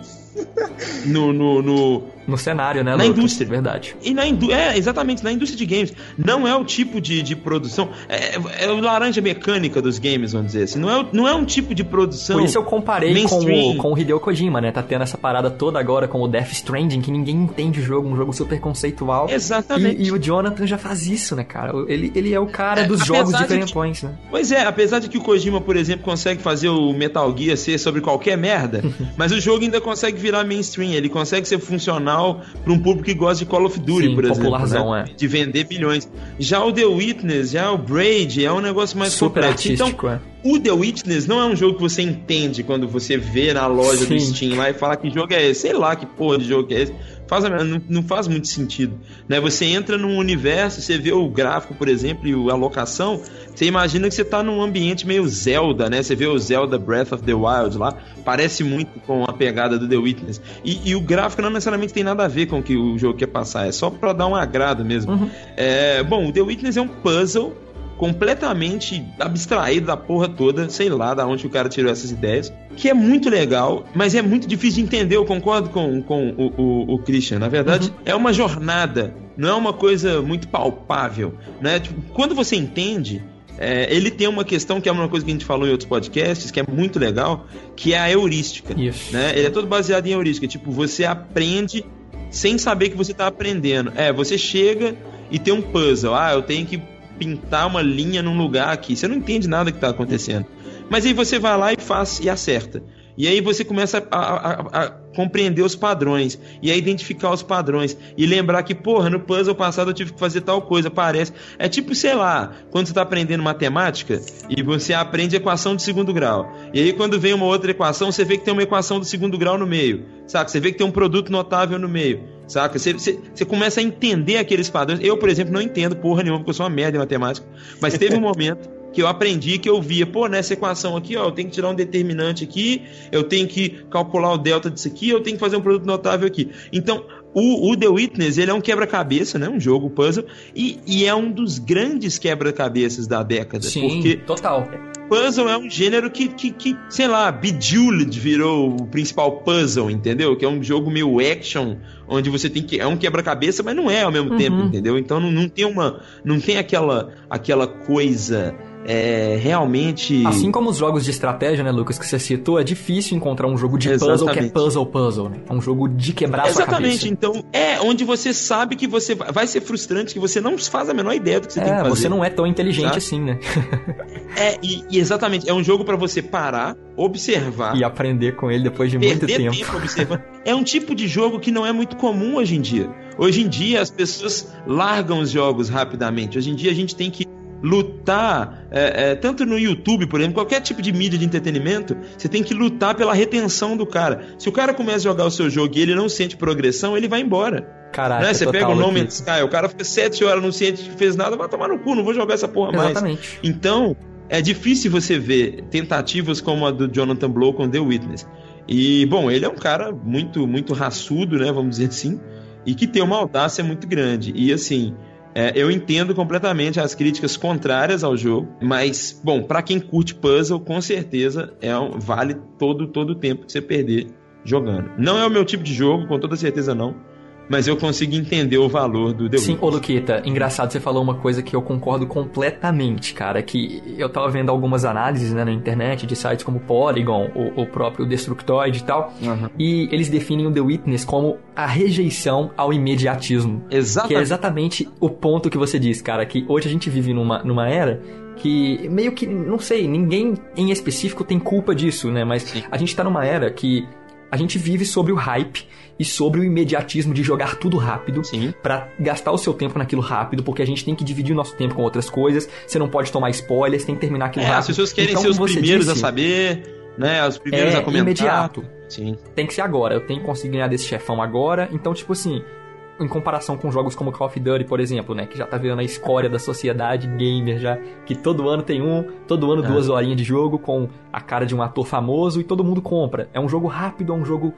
no, no, no- No cenário, né, Na Lucas? indústria. Verdade. e na indú- é exatamente na indústria de games não é o tipo de, de produção é, é o laranja mecânica dos games vamos dizer assim não é, não é um tipo de produção Por isso eu comparei com o, com o Hideo Kojima, né? Tá tendo essa parada toda agora com o Death Stranding, que ninguém entende o jogo, um jogo super conceitual. exatamente E, e o Jonathan já faz isso, né, cara? Ele, ele é o cara É, dos jogos de que- diferentões, né? Pois é, apesar de que o Kojima, por exemplo, consegue fazer o Metal Gear ser sobre qualquer merda, mas o jogo ainda consegue virar mainstream, ele consegue ser funcional para um público que gosta de Call of Duty, Sim, por exemplo, né? é. de vender bilhões. Já o The Witness, já o Braid, é um negócio mais Super complexo. Então, é. o The Witness não é um jogo que você entende quando você vê na loja do Sim. Steam lá e fala que jogo é esse. Sei lá que porra de jogo é esse. Faz, não, não faz muito sentido. Né? Você entra num universo, você vê o gráfico, por exemplo, e a locação, você imagina que você está num ambiente meio Zelda, né? Você vê o Zelda Breath of the Wild lá, parece muito com a pegada do The Witness. E, e o gráfico não necessariamente tem nada a ver com o que o jogo quer passar, é só para dar um agrado mesmo. Uhum. É, bom, o The Witness é um puzzle completamente abstraído da porra toda, sei lá da onde o cara tirou essas ideias, que é muito legal, mas é muito difícil de entender, eu concordo com, com o, o, o Christian. Na verdade, uhum. é uma jornada, não é uma coisa muito palpável, né? Tipo, quando você entende, é, ele tem uma questão que é uma coisa que a gente falou em outros podcasts, que é muito legal, que é a heurística. Isso. Né? Ele é todo baseado em heurística. Tipo, você aprende sem saber que você está aprendendo. É, você chega e tem um puzzle. Ah, eu tenho que pintar uma linha num lugar aqui. Você não entende nada que está acontecendo. Mas aí você vai lá e faz e acerta. E aí você começa a, a, a, compreender os padrões e a identificar os padrões e lembrar que, porra, no puzzle passado eu tive que fazer tal coisa, parece. É tipo, sei lá, quando você está aprendendo matemática e você aprende equação de segundo grau. E aí quando vem uma outra equação, você vê que tem uma equação do segundo grau no meio, saca? Você vê que tem um produto notável no meio, saca? Você, começa a entender aqueles padrões. Eu, por exemplo, não entendo porra nenhuma porque eu sou uma merda em matemática, mas teve um momento que eu aprendi, que eu via, pô, nessa equação aqui, ó, eu tenho que tirar um determinante aqui, eu tenho que calcular o delta disso aqui, eu tenho que fazer um produto notável aqui. Então, o, o The Witness, ele é um quebra-cabeça, né? Um jogo puzzle, e, e é um dos grandes quebra-cabeças da década. Sim, porque total. Puzzle é um gênero que, que, que, sei lá, Bejeweled virou o principal puzzle, entendeu? Que é um jogo meio action, onde você tem que. É um quebra-cabeça, mas não é ao mesmo uhum. tempo, entendeu? Então não, não tem uma. Não tem aquela, aquela coisa é, realmente. Assim como os jogos de estratégia, né, Lucas, que você citou, é difícil encontrar um jogo de Exatamente. puzzle que é puzzle-puzzle, né? É um jogo de quebrar Exatamente, sua então é onde você sabe que você vai ser frustrante, que você não faz a menor ideia do que você é, tem que fazer. Você não é tão inteligente tá? assim, né? é, e, e, exatamente, é um jogo para você parar, observar. E aprender com ele depois de muito tempo. tempo observando. é um tipo de jogo que não é muito comum hoje em dia. Hoje em dia as pessoas largam os jogos rapidamente. Hoje em dia a gente tem que lutar, é, é, tanto no YouTube, por exemplo, qualquer tipo de mídia de entretenimento, você tem que lutar pela retenção do cara. Se o cara começa a jogar o seu jogo e ele não sente progressão, ele vai embora. Caraca, né? Você pega o No Man's Sky, o cara fica sete horas, não sente que fez nada, vai tomar no cu, não vou jogar essa porra Exatamente. mais. Então, é difícil você ver tentativas como a do Jonathan Blow com The Witness. E, bom, ele é um cara muito, muito raçudo, né, vamos dizer assim, e que tem uma audácia muito grande. E, assim, é, eu entendo completamente as críticas contrárias ao jogo, mas, bom, para quem curte puzzle, com certeza é um, vale todo, todo o tempo que você perder jogando. Não é o meu tipo de jogo, com toda certeza não mas eu consigo entender o valor do The Sim, ô Luquita, engraçado, você falou uma coisa que eu concordo completamente, cara, que eu tava vendo algumas análises né, na internet de sites como Polygon, o, o próprio Destructoid e tal, uhum. e eles definem o The Witness como a rejeição ao imediatismo. Exatamente. Que é exatamente o ponto que você diz, cara, que hoje a gente vive numa, numa era que meio que, não sei, ninguém em específico tem culpa disso, né? Mas Sim. a gente tá numa era que a gente vive sobre o hype e sobre o imediatismo de jogar tudo rápido para gastar o seu tempo naquilo rápido, porque a gente tem que dividir o nosso tempo com outras coisas. Você não pode tomar spoilers, tem que terminar aquilo é, rápido. As pessoas querem então, ser os primeiros disse, a saber, né? Os primeiros é a comentar. imediato. Sim. Tem que ser agora. Eu tenho que conseguir ganhar desse chefão agora. Então, tipo assim, em comparação com jogos como Call of Duty, por exemplo, né? Que já tá virando a escória da sociedade gamer já. Que todo ano tem um, todo ano é. duas horinhas de jogo com a cara de um ator famoso e todo mundo compra. É um jogo rápido, é um jogo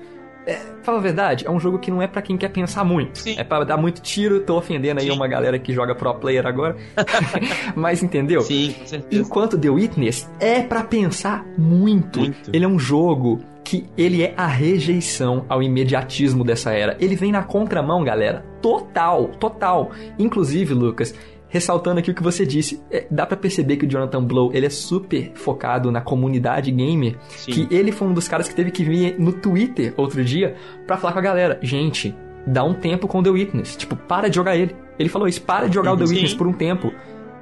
é, fala a verdade, é um jogo que não é para quem quer pensar muito. Sim. É para dar muito tiro. Tô ofendendo aí Sim. uma galera que joga pro player agora. Mas entendeu? Sim, com certeza. Enquanto The Witness é para pensar muito. muito. Ele é um jogo que ele é a rejeição ao imediatismo dessa era. Ele vem na contramão, galera. Total, total. Inclusive, Lucas, ressaltando aqui o que você disse, é, dá para perceber que o Jonathan Blow ele é super focado na comunidade gamer, Sim. que ele foi um dos caras que teve que vir no Twitter outro dia para falar com a galera, gente, dá um tempo com The Witness, tipo, para de jogar ele. Ele falou isso, para de jogar o The Witness por um tempo,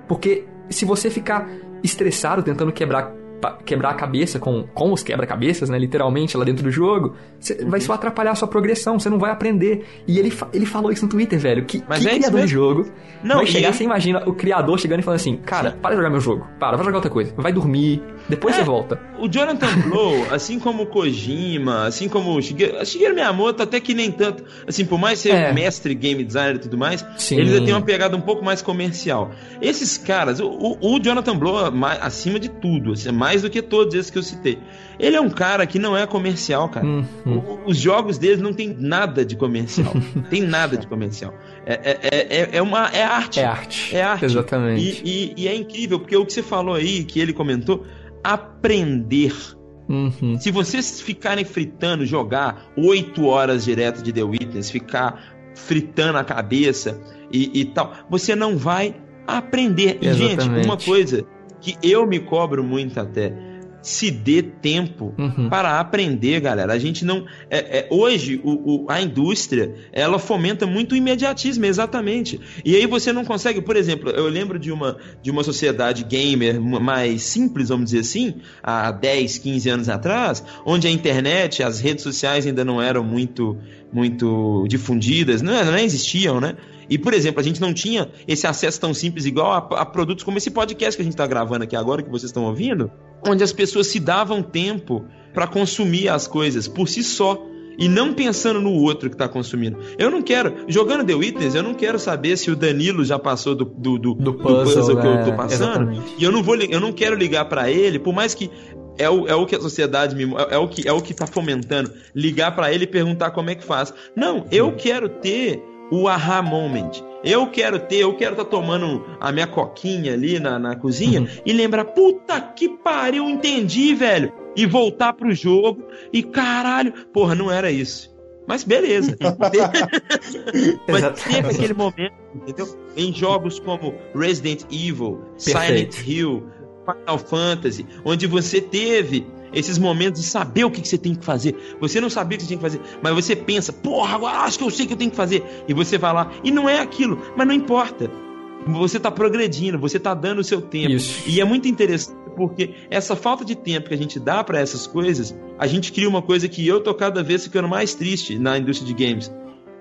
porque se você ficar estressado tentando quebrar quebrar a cabeça com, com os quebra-cabeças, né? Literalmente, lá dentro do jogo, cê, vai só atrapalhar a sua progressão, você não vai aprender. E ele, ele falou isso no Twitter, velho. Que, Mas que é criador de jogo Não, vai chegar, você imagina o criador chegando e falando assim, cara, para de jogar meu jogo. Para, vai jogar outra coisa. Vai dormir, depois É. você volta. O Jonathan Blow, assim como o Kojima, assim como o Shigeru, Shigeru Miyamoto, até que nem tanto, assim, por mais ser É. mestre game designer e tudo mais, Sim. ele ainda tem uma pegada um pouco mais comercial. Esses caras, o, o- o Jonathan Blow, é acima de tudo, assim, mais do que todos esses que eu citei, ele é um cara que não é comercial, cara. Uhum. O- os jogos deles não tem nada de comercial. tem nada de comercial. É, é, é, é- é uma, é arte. É arte. É arte. Exatamente. E, e- e é incrível, porque o que você falou aí, que ele comentou, aprender. Uhum. Se vocês ficarem fritando, jogar oito horas direto de The Witness, ficar fritando a cabeça e, e tal, você não vai aprender. E, gente, uma coisa que eu me cobro muito até, se dê tempo Uhum. para aprender, galera. A gente não. é- é, hoje, o, o- a indústria ela fomenta muito o imediatismo, exatamente. E aí você não consegue, por exemplo, eu lembro de uma, de uma sociedade gamer mais simples, vamos dizer assim, há 10, 15 anos atrás, onde a internet, as redes sociais ainda não eram muito, muito difundidas, não, não existiam, né? E, por exemplo, a gente não tinha esse acesso tão simples igual a, a produtos como esse podcast que a gente está gravando aqui agora, que vocês estão ouvindo, onde as pessoas se davam tempo para consumir as coisas por si só. E não pensando no outro que está consumindo. Eu não quero, jogando The Witness, eu não quero saber se o Danilo já passou do, do, do, Do do puzzle, que eu né? tô passando. Exatamente. E eu não vou, eu não quero ligar para ele, por mais que é o, é o que a sociedade me, é, é o que é o que tá fomentando, ligar para ele e perguntar como é que faz. Não, eu quero ter o aha moment. Eu quero ter, eu quero estar tomando a minha coquinha ali na, na cozinha Uhum. e lembrar, puta que pariu, entendi, velho. E voltar pro jogo e caralho, porra, não era isso. Mas beleza. Mas teve aquele momento, entendeu? Em jogos como Resident Evil, Perfeito. Silent Hill, Final Fantasy, onde você teve esses momentos de saber o que, que você tem que fazer. Você não sabia o que você tinha que fazer, mas você pensa, porra, agora acho que eu sei o que eu tenho que fazer. E você vai lá, e não é aquilo, mas não importa. Você tá progredindo, você tá dando o seu tempo. Isso. E é muito interessante porque essa falta de tempo que a gente dá para essas coisas, a gente cria uma coisa que eu tô cada vez ficando mais triste na indústria de games.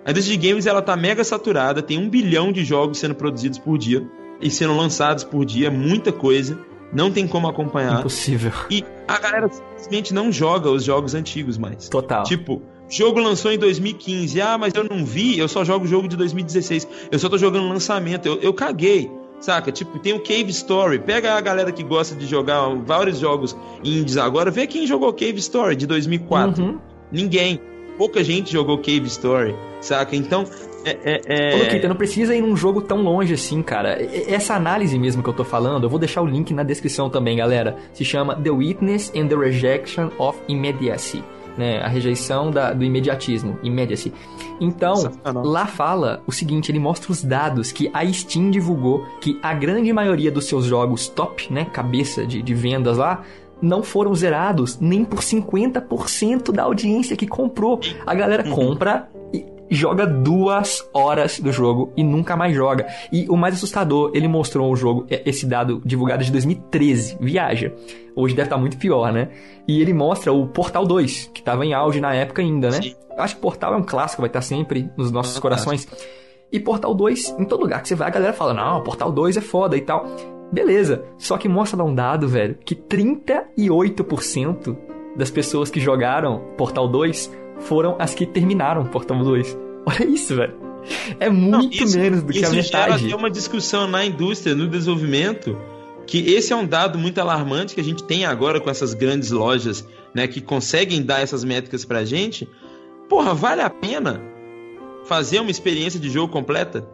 A indústria de games ela tá mega saturada, tem um bilhão de jogos sendo produzidos por dia e sendo lançados por dia, muita coisa, não tem como acompanhar. Impossível. E a galera simplesmente não joga os jogos antigos mais. Total. Tipo, jogo lançou em 2015. Ah, mas eu não vi, eu só jogo o jogo de 2016. Eu só tô jogando lançamento. Eu, eu caguei. Saca? Tipo, tem o Cave Story. Pega a galera que gosta de jogar vários jogos indies agora, vê quem jogou Cave Story de 2004. Uhum. Ninguém. Pouca gente jogou Cave Story, saca? Então, é. é, é- Ô, Luquita, não precisa ir num jogo tão longe assim, cara. E- Essa análise mesmo que eu tô falando, eu vou deixar o link na descrição também, galera. Se chama The Witness and the Rejection of Immediacy. Né, a rejeição da- do imediatismo, immediacy. Então, lá fala o seguinte, ele mostra os dados que a Steam divulgou que a grande maioria dos seus jogos top, né, cabeça de, de vendas lá, não foram zerados nem por 50% da audiência que comprou. A galera compra e joga duas horas do jogo e nunca mais joga. E o mais assustador, ele mostrou o jogo, é, esse dado divulgado de 2013, viaja. Hoje deve estar muito pior, né? E ele mostra o Portal 2, que estava em auge na época ainda, né? Sim. Acho que Portal é um clássico, vai estar sempre nos nossos Fantástico. corações. E Portal 2, em todo lugar que você vai, a galera fala, não, Portal 2 é foda e tal. Beleza, só que mostra lá um dado, velho, que 38% das pessoas que jogaram Portal 2 foram as que terminaram Portal 2. Olha isso, velho. É Não, muito isso- menos do que a isso gera metade. até uma discussão na indústria, no desenvolvimento, que esse é um dado muito alarmante que a gente tem agora com essas grandes lojas, né, que conseguem dar essas métricas pra gente. Porra, vale a pena fazer uma experiência de jogo completa?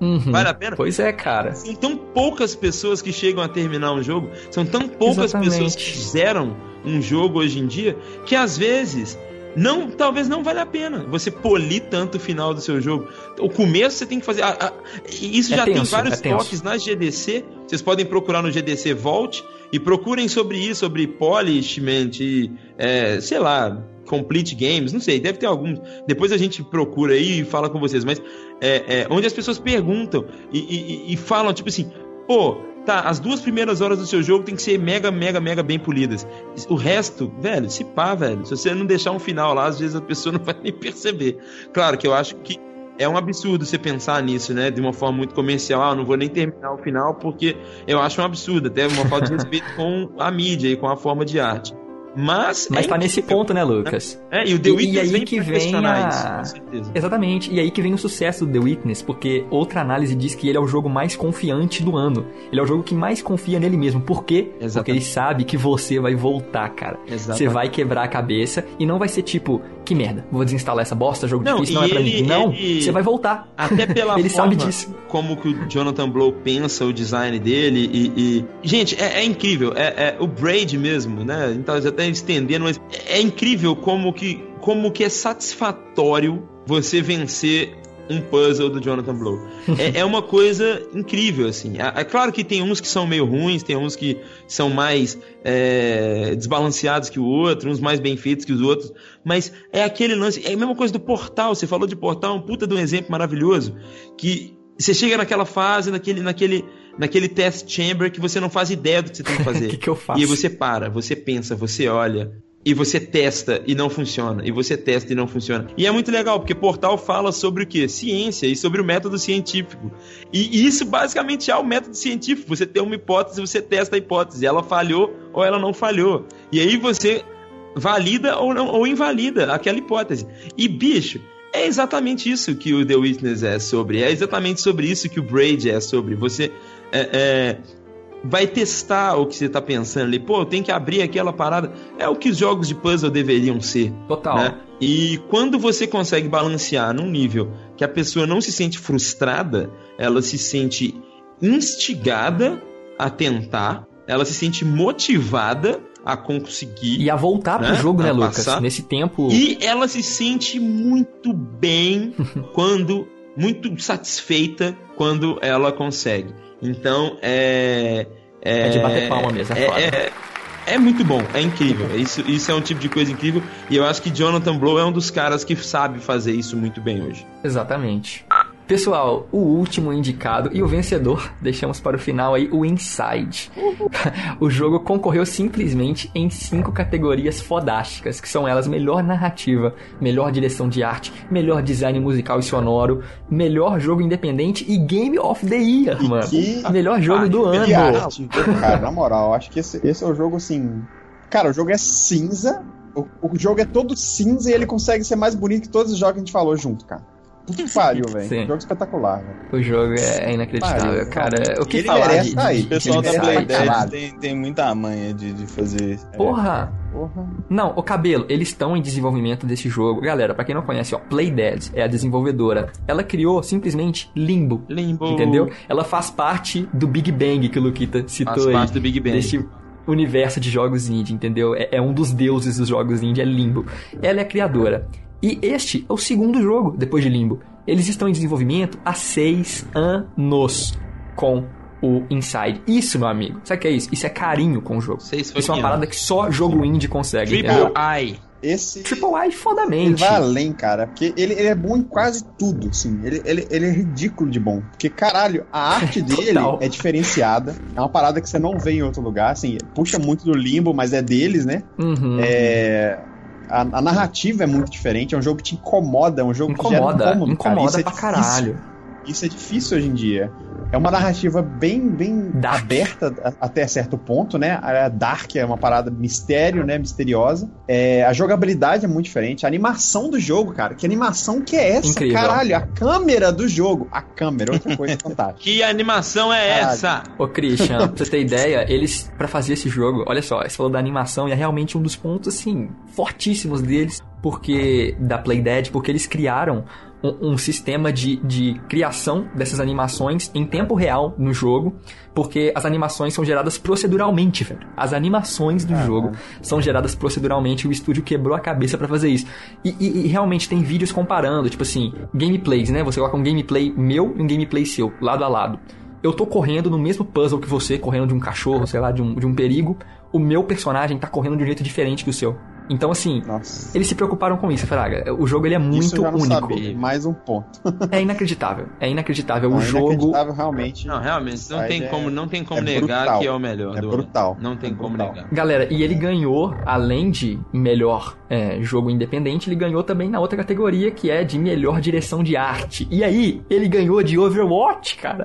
Uhum. Vale a pena? Pois é, cara. São tão poucas pessoas que chegam a terminar um jogo, são tão poucas Exatamente. pessoas que zeram um jogo hoje em dia, que às vezes não, talvez não vale a pena você polir tanto o final do seu jogo. O começo você tem que fazer. a- a- isso É já tem tenso, vários é toques na GDC. Vocês podem procurar no GDC Vault e procurem sobre isso, sobre polishment e é, sei lá. Complete Games, não sei, deve ter algum. Depois a gente procura aí e fala com vocês, mas é, é, onde as pessoas perguntam e, e- e falam, tipo assim, pô, Tá, as duas primeiras horas do seu jogo tem que ser mega, mega, mega bem polidas. O resto, velho, se pá, velho. Se você não deixar um final lá, às vezes a pessoa não vai nem perceber. Claro que eu acho que é um absurdo você pensar nisso, né? De uma forma muito comercial. Ah, não vou nem terminar o final porque eu acho um absurdo, até uma falta de respeito com a mídia e com a forma de arte. Mas. Mas é tá nesse ponto, né, Lucas? É, e o The Witness e aí vem que vem a- isso, com certeza. Exatamente. E aí que vem o sucesso do The Witness, porque outra análise diz que ele é o jogo mais confiante do ano. Ele é o jogo que mais confia nele mesmo. Por quê? Porque Exatamente. ele sabe que você vai voltar, cara. Exatamente. Você vai quebrar a cabeça e não vai ser tipo, que merda, vou desinstalar essa bosta, jogo Não, difícil, não é pra ele- mim. Não, ele- você vai voltar. Até pela Ele forma sabe disso. como que o Jonathan Blow pensa o design dele e... e- Gente, é, é incrível. É, é o Braid mesmo, né? Então, já tá estendendo, mas é incrível como que, como que é satisfatório você vencer um puzzle do Jonathan Blow. É, é uma coisa incrível, assim. É, é claro que tem uns que são meio ruins, tem uns que são mais é, desbalanceados que o outro, uns mais bem feitos que os outros, mas é aquele lance, é a mesma coisa do Portal, você falou de Portal, um puta de um exemplo maravilhoso, que você chega naquela fase, naquele, naquele, naquele test chamber que você não faz ideia do que você tem que fazer. O que, que eu faço? E aí você para, você pensa, você olha. E você testa e não funciona. E você testa e não funciona. E é muito legal, porque Portal fala sobre o quê? Ciência e sobre o método científico. E isso basicamente é o método científico. Você tem uma hipótese, você testa a hipótese. Ela falhou ou ela não falhou. E aí você valida ou, não, ou invalida aquela hipótese. E, bicho, é exatamente isso que o The Witness é sobre. É exatamente sobre isso que o Braid é sobre. Você é, é, vai testar o que você tá pensando ali. Pô, tem que abrir aquela parada. É o que os jogos de puzzle deveriam ser. Total. Né? E quando você consegue balancear num nível que a pessoa não se sente frustrada, ela se sente instigada a tentar, ela se sente motivada a conseguir. E a voltar pro Né? jogo, né, Lucas? passar. Nesse tempo. E ela se sente muito bem quando. muito satisfeita quando ela consegue. Então é. É, É de bater palma mesmo, é é, é, é muito bom, é incrível. Isso, isso é um tipo de coisa incrível. E eu acho que Jonathan Blow é um dos caras que sabe fazer isso muito bem hoje. Exatamente. Pessoal, o último indicado e o vencedor, deixamos para o final aí o Inside. o jogo concorreu simplesmente em cinco categorias fodásticas, que são elas melhor narrativa, melhor direção de arte, melhor design musical e sonoro, melhor jogo independente e Game of the Year, mano. que melhor jogo do ano. E arte, cara, na moral, acho que esse, esse é o jogo assim. Cara, o jogo é cinza. O, o jogo é todo cinza e ele consegue ser mais bonito que todos os jogos que a gente falou junto, cara. Puta que pariu, velho. Sim. Jogo espetacular, velho. O jogo é inacreditável, Pariu, cara. O que Ele falar merece de, aí. de, O pessoal da Ele Play é Inside? Dead caralho. tem, tem muita manha de, de fazer. é, Porra! Porra. Não, o cabelo, eles estão em desenvolvimento desse jogo. Galera, pra quem não conhece, ó, Playdead é a desenvolvedora. Ela criou simplesmente Limbo. Limbo. Entendeu? Ela faz parte do Big Bang que o Luquita citou Faz aí. parte do Big Bang. Desse universo de jogos indie, entendeu? É, é um dos deuses dos jogos indie, é Limbo. Ela é a criadora. E este é o segundo jogo depois de Limbo. Eles estão em desenvolvimento há seis anos com o Inside. Isso, meu amigo, sabe o que é isso? Isso é carinho com o jogo. Seis Isso é uma parada que só jogo indie consegue. Triple? I. Esse. Triple Ele fodamente. vai além, cara, porque ele, ele é bom em quase tudo, assim. Ele, ele, ele é ridículo de bom. Porque, caralho, a arte dele é diferenciada. É uma parada que você não vê em outro lugar, assim. Puxa muito do limbo, mas é deles, né? Uhum. É. A, a narrativa é muito diferente, é um jogo que te incomoda, é um jogo que Incomoda, gera incômodo, cara. incomoda Isso é pra caralho. Isso é difícil hoje em dia. É uma narrativa bem, bem Dark. aberta a- até certo ponto, né? A Dark é uma parada mistério, né? Misteriosa. É, a jogabilidade é muito diferente. A animação do jogo, cara. Que animação que é essa? Incrível. Caralho, a câmera do jogo. A câmera, outra coisa fantástica. Que animação é Caralho. essa? Ô Christian, pra você ter ideia, eles, pra fazer esse jogo, olha só, você falou da animação e é realmente um dos pontos, assim, fortíssimos deles, porque, da Playdead, porque eles criaram um, um sistema de, de criação dessas animações em tempo real no jogo, porque as animações são geradas proceduralmente, velho. As animações do jogo são geradas proceduralmente e o estúdio quebrou a cabeça pra fazer isso. E, e- e realmente tem vídeos comparando, tipo assim, gameplays, né? Você coloca um gameplay meu e um gameplay seu, lado a lado eu tô correndo no mesmo puzzle que você, correndo de um cachorro, sei lá, de um, de um perigo, o meu personagem tá correndo de um jeito diferente que o seu. Então, assim, Nossa. eles se preocuparam com isso, Fraga. O jogo ele é Isso muito eu já não único. sabia. Mais um ponto. É inacreditável. É inacreditável. Não, o jogo. inacreditável, realmente. Não, realmente, não tem é- como, não tem como é negar brutal. que é o melhor. É do brutal. Não tem É como brutal. negar. Galera, e ele ganhou, além de melhor é, jogo independente, ele ganhou também na outra categoria, que é de melhor direção de arte. E aí, ele ganhou de Overwatch, cara.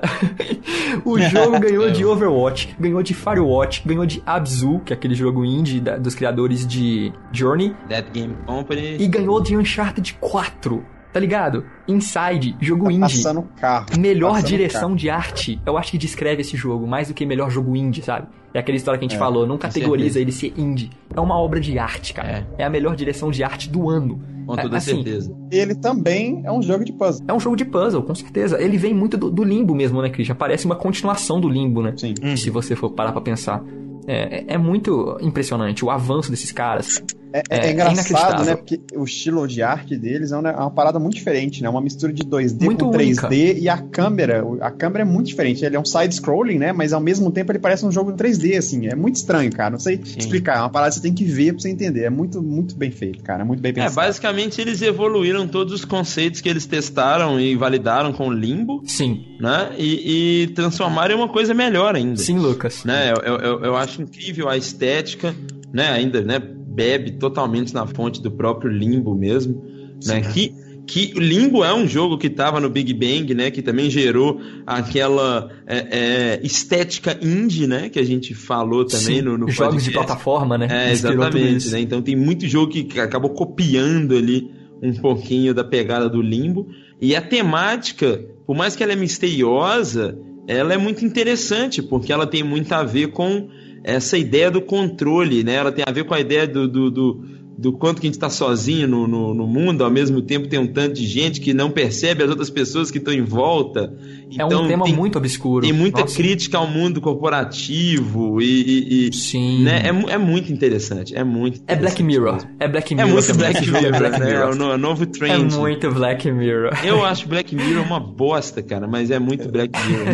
o jogo ganhou de Overwatch, ganhou de Firewatch, ganhou de Abzu, que é aquele jogo indie da- dos criadores de Journey, That Game Company. e ganhou de Uncharted 4. Tá ligado? Inside, jogo Tá indie. passando carro. Melhor Passando direção carro. de arte, eu acho que descreve esse jogo mais do que melhor jogo indie, sabe? É aquela história que a gente É, falou, não categoriza certeza. ele ser indie. É uma obra de arte, cara. É, a melhor direção de arte do ano. Com toda É, assim, certeza. Ele também é um jogo de puzzle. É um jogo de puzzle, com certeza. Ele vem muito do, do limbo mesmo, né, Christian? Parece uma continuação do limbo, né? Sim. Se você for parar pra pensar. É, é- é muito impressionante o avanço desses caras. É, é- É, é é engraçado, né? Porque o estilo de arte deles é uma, é uma parada muito diferente, né? Uma mistura de 2D Muito com única. 3D e a câmera. A câmera é muito diferente. Ele é um side-scrolling, né? Mas ao mesmo tempo ele parece um jogo 3D, assim. É muito estranho, cara. Não sei explicar. É uma parada que você tem que ver pra você entender. É muito, muito bem feito, cara. É muito bem É, pensado. basicamente eles evoluíram todos os conceitos que eles testaram e validaram com o Limbo, Sim, né? E, e transformaram em uma coisa melhor ainda. sim, Lucas. né? Eu, eu, eu- eu acho incrível a estética, né? Ainda, né? Bebe totalmente na fonte do próprio Limbo mesmo, né? Que que o Limbo é um jogo que estava no Big Bang, né? Que também gerou aquela é, é, estética indie, né? Que a gente falou também Sim, no, no Jogos de podcast. plataforma, né? É, exatamente, né? Então tem muito jogo que acabou copiando ali um pouquinho da pegada do Limbo. E a temática, por mais que ela é misteriosa, ela é muito interessante, porque ela tem muito a ver com essa ideia do controle, né? Ela tem a ver com a ideia do, do, do, do quanto que a gente está sozinho no, no, no mundo, ao mesmo tempo tem um tanto de gente que não percebe as outras pessoas que estão em volta. É um Então, tema tem, muito obscuro. tem muita Nossa. crítica ao mundo corporativo e, e- e- Sim. né? É, é muito interessante. É muito É Black Mirror. É Black É Mirror. muito também. Black Mirror, é Black né? Mirror. É no- é o novo É trend. muito Black Mirror. Eu acho Black Mirror uma bosta, cara, mas é muito Black Mirror.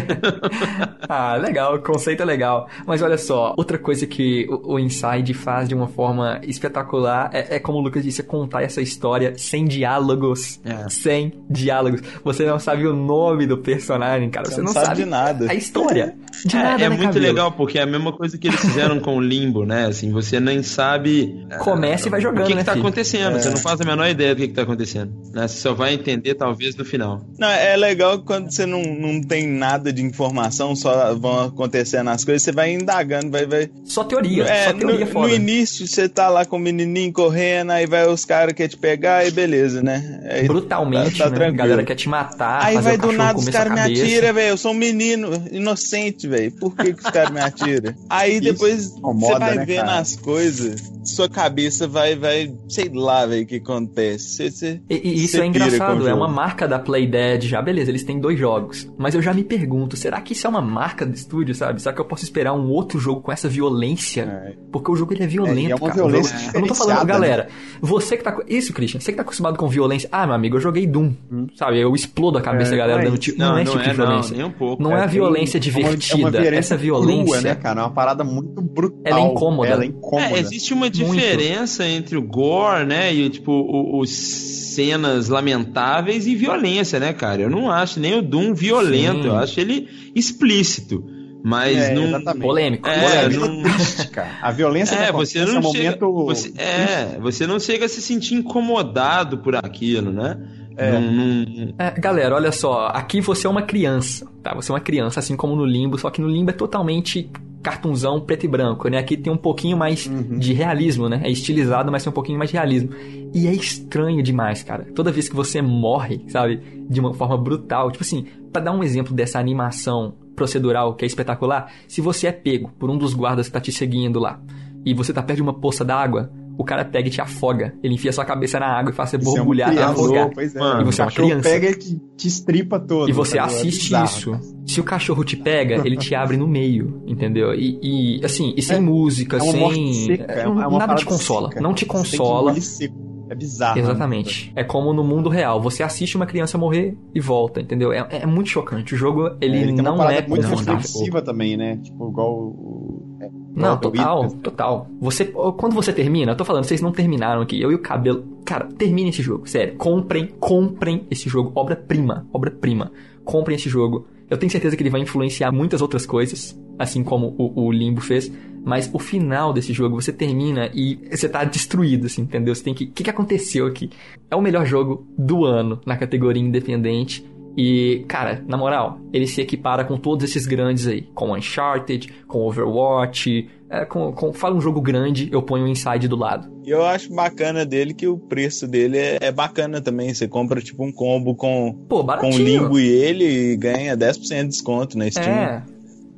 Ah, legal, o conceito é legal. Mas olha só, outra coisa que o, o Inside faz de uma forma espetacular é, é como o Lucas disse, é contar essa história sem diálogos. É. Sem diálogos. Você não sabe o nome do personagem, cara. Você, Você não não sabe de nada. a história. De É, nada, é né, muito Cabelo? legal, porque é a mesma coisa que eles fizeram com o Limbo, né? Assim, você nem sabe. Começa e vai jogando, o que, né, que tá filho? acontecendo. Você não faz a menor ideia do que, que tá acontecendo. Né? Você só vai entender, talvez, no final. Não, é legal quando você não, não tem nada de informação, só vão acontecendo as coisas, você vai indagando, vai. vai... Só teoria, É, só teoria no, no início você tá lá com o menininho correndo, aí vai os caras que te pegar e beleza, né? Aí Brutalmente, tá- tá né? tranquilo. A galera quer te matar, Aí fazer vai o do nada os caras me atiram, velho. Eu sou um menino inocente, velho. Por que, que os caras me atiram? Aí Isso depois incomoda, você vai né, vendo cara? as coisas, sua cabeça vai, vai, sei lá, velho, o que acontece. Você, você, E, e isso é engraçado, é uma marca da Playdead já, beleza, eles têm dois jogos. Mas eu já me pergunto, será que isso é uma marca do estúdio, sabe? Será que eu posso esperar um outro jogo com essa violência? É. Porque o jogo ele é violento, É, é uma cara. violência jogo- Eu não tô falando, diferenciada, galera, você que tá. com- Isso, Christian, você que tá acostumado com violência. Ah, meu amigo, eu joguei Doom. Sabe? Eu explodo a cabeça É, da galera não é dando isso. tiro. Não, é esse tipo de não, violência. nem um pouco. Não é a violência é uma- divertida, é uma violência essa violência. crua, né, cara? É uma parada muito brutal. Ela é incômoda. Ela é incômoda. É, existe uma diferença entre o gore, né, e tipo os cenas lamentáveis e violência, né, cara? Eu não acho nem o Doom violento, Sim. eu acho ele explícito, mas É, não exatamente. Polêmico. É, polêmico. não- é triste, cara. A violência É, que você não é um chega, momento... você, é, você não chega a se sentir incomodado por aquilo, né? É. Não- não- É, galera, olha só, aqui você é uma criança, tá? Você é uma criança, assim como no Limbo, só que no Limbo é totalmente cartunzão preto e branco, né? Aqui tem um pouquinho mais Uhum. de realismo, né? É estilizado, mas tem um pouquinho mais de realismo. E é estranho demais, cara. Toda vez que você morre, sabe? De uma forma brutal. Tipo assim, pra dar um exemplo dessa animação procedural que é espetacular, se você é pego por um dos guardas que tá te seguindo lá, e você tá perto de uma poça d'água, o cara pega e te afoga. Ele enfia sua cabeça na água e faz você Você é borbulhar e criança, afogar. Pois é, Mano, o e você é uma cachorro criança. pega e te, te estripa todo. E você tá? É assiste bizarro, isso. cara. Se o cachorro te pega, ele te abre no meio, entendeu? E, e, assim, e sem É- música, É uma morte sem. seca. É uma, é uma nada te consola. seca. Não te consola. É bizarro. Exatamente. É como no mundo real. Você assiste uma criança morrer e volta, entendeu? É, é muito chocante. O jogo, ele, É, ele tem uma não parada é muito confortável. reflexiva também, né? Tipo, igual Não, total, total. Você, quando você termina, eu tô falando, vocês não terminaram aqui, eu e o cabelo. Cara, termine esse jogo, sério. Comprem, comprem esse jogo. Obra-prima, obra-prima. Comprem esse jogo. Eu tenho certeza que ele vai influenciar muitas outras coisas, assim como o, o Limbo fez. Mas o final desse jogo, você termina e você tá destruído, assim, entendeu? Você tem que. O que, que aconteceu aqui? É o melhor jogo do ano na categoria independente. E, cara, na moral, ele se equipara com todos esses grandes aí. Com Uncharted, com Overwatch. É, com, com, fala um jogo grande, eu ponho o Inside do lado. E eu acho bacana dele que o preço dele é, é bacana também. Você compra tipo um combo com, Pô, com o baratinho. Limbo e ele e ganha 10% de desconto na Steam. É,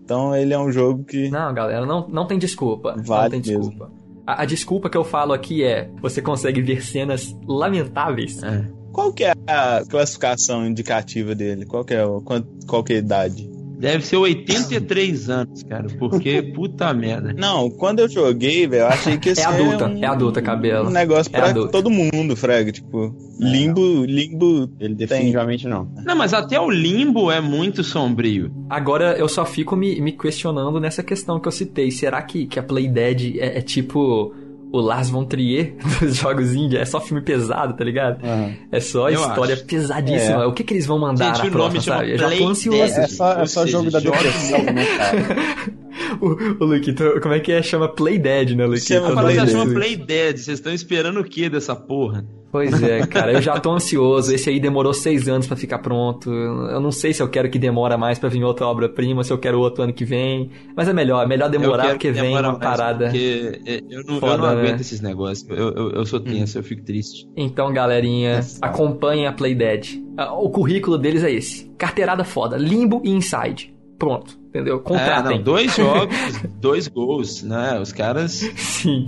Então ele é um jogo que. não, galera, não, não tem desculpa. não Vale tem desculpa. A, a desculpa que eu falo aqui é: você consegue ver cenas lamentáveis. É. Qual que é a classificação indicativa dele? Qual que é, o- qual, qual que é a idade? Deve ser 83 anos, cara, porque puta merda. Não, quando eu joguei, velho, eu achei que ia É adulta, um, é adulta, cabelo. um negócio É pra adulta. todo mundo, Frega. Tipo, limbo, limbo Ele tem. definitivamente não. Não, mas até o limbo é muito sombrio. Agora eu só fico me, me questionando nessa questão que eu citei. Será que, que a Playdead é, é tipo o Lars von Trier dos jogos indie? É só filme pesado, tá ligado? Aham. É só Eu história acho. pesadíssima. É. O que, que eles vão mandar Gente, na o próxima, sabe? Eu já tô ansioso. É só, é só jogo da depressão, né, cara? o, o Luquito, como é que é? Chama Playdead, né, Luquito? Chama parada Play chama Dead. Play Dead. Vocês estão esperando o que dessa porra? Pois é, cara, eu já tô ansioso. Esse aí demorou seis anos pra ficar pronto. Eu não sei se eu quero que demora mais pra vir outra obra-prima, se eu quero outro ano que vem. Mas é melhor, é melhor demorar porque que vem uma parada. Porque é, eu não, eu foda, não aguento né? esses negócios. Eu, eu, eu sou tenso, eu fico triste. Então, galerinha, Nossa. acompanhem a Playdead. Ah, O currículo deles é esse: carteirada foda, Limbo e Inside. Pronto, entendeu? É, Contratem. não, dois jogos, dois gols, né? Os caras. Sim.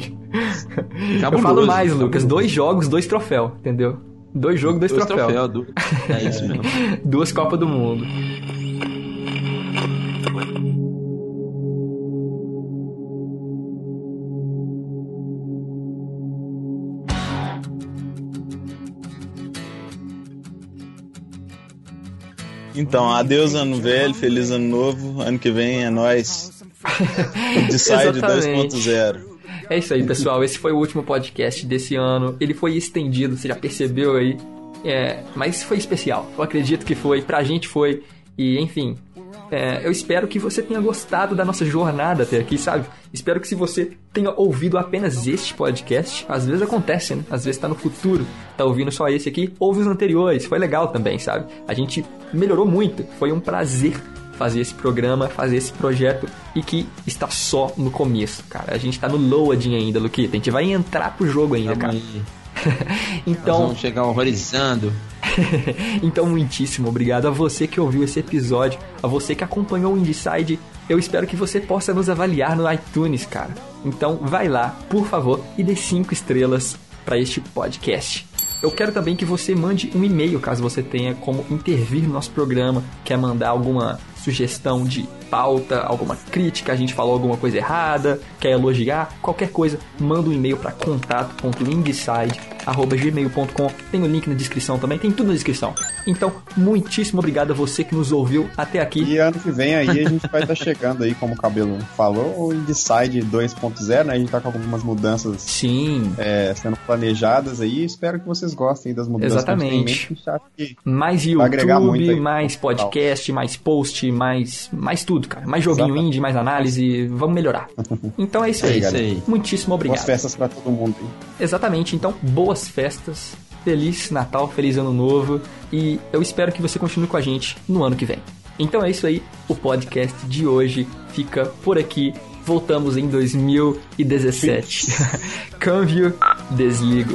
Eu Cabuloso, falo mais, cabuloso. Lucas: dois jogos, dois troféus, entendeu? Dois jogos, dois, Dois troféus. do- É isso mesmo. Duas Copas do Mundo. Então, adeus ano velho, feliz ano novo. Ano que vem é nós. Decide Exatamente. 2.0. É isso aí, pessoal. Esse foi o último podcast desse ano. Ele foi estendido, você já percebeu aí. É, mas foi especial. Eu acredito que foi. Pra gente foi. E, enfim. É, eu espero que você tenha gostado da nossa jornada até aqui, sabe? Espero que se você tenha ouvido apenas este podcast, às vezes acontece, né? Às vezes tá no futuro, tá ouvindo só esse aqui, ouve os anteriores. Foi legal também, sabe? A gente melhorou muito. Foi um prazer fazer esse programa, fazer esse projeto e que está só no começo, cara. A gente tá no loading ainda, Luquita. A gente vai entrar pro jogo ainda, Tamo cara. aí. Nós Então, vamos chegar horrorizando. então, muitíssimo obrigado a você que ouviu esse episódio, a você que acompanhou o Inside. Eu espero que você possa nos avaliar no iTunes, cara. Então, vai lá, por favor, e dê cinco estrelas para este podcast. Eu quero também que você mande um e-mail caso você tenha como intervir no nosso programa, quer mandar alguma sugestão de pauta, alguma crítica, a gente falou alguma coisa errada, quer elogiar, qualquer coisa, manda um e-mail para contato.indside@gmail.com. Tem o link na descrição também, tem tudo na descrição. Então, muitíssimo obrigado a você que nos ouviu até aqui. E ano que vem aí a gente vai estar chegando aí, como o Cabelo falou, o Inside 2.0, né? A gente tá com algumas mudanças Sim, é, sendo planejadas aí. Espero que vocês gostem das mudanças. Exatamente. que a gente tem em mente. Que mais Vai agregar muito YouTube, aí. mais podcast, mais post, mais mais tudo, cara. Mais joguinho Exatamente. indie, mais análise, vamos melhorar. Então é isso É aí. isso aí. Muitíssimo boas obrigado. festas pra todo mundo aí. Exatamente, então, boas festas, feliz Natal, feliz Ano Novo e eu espero que você continue com a gente no ano que vem. Então é isso aí, o podcast de hoje fica por aqui. Voltamos em 2017. Câmbio, desligo.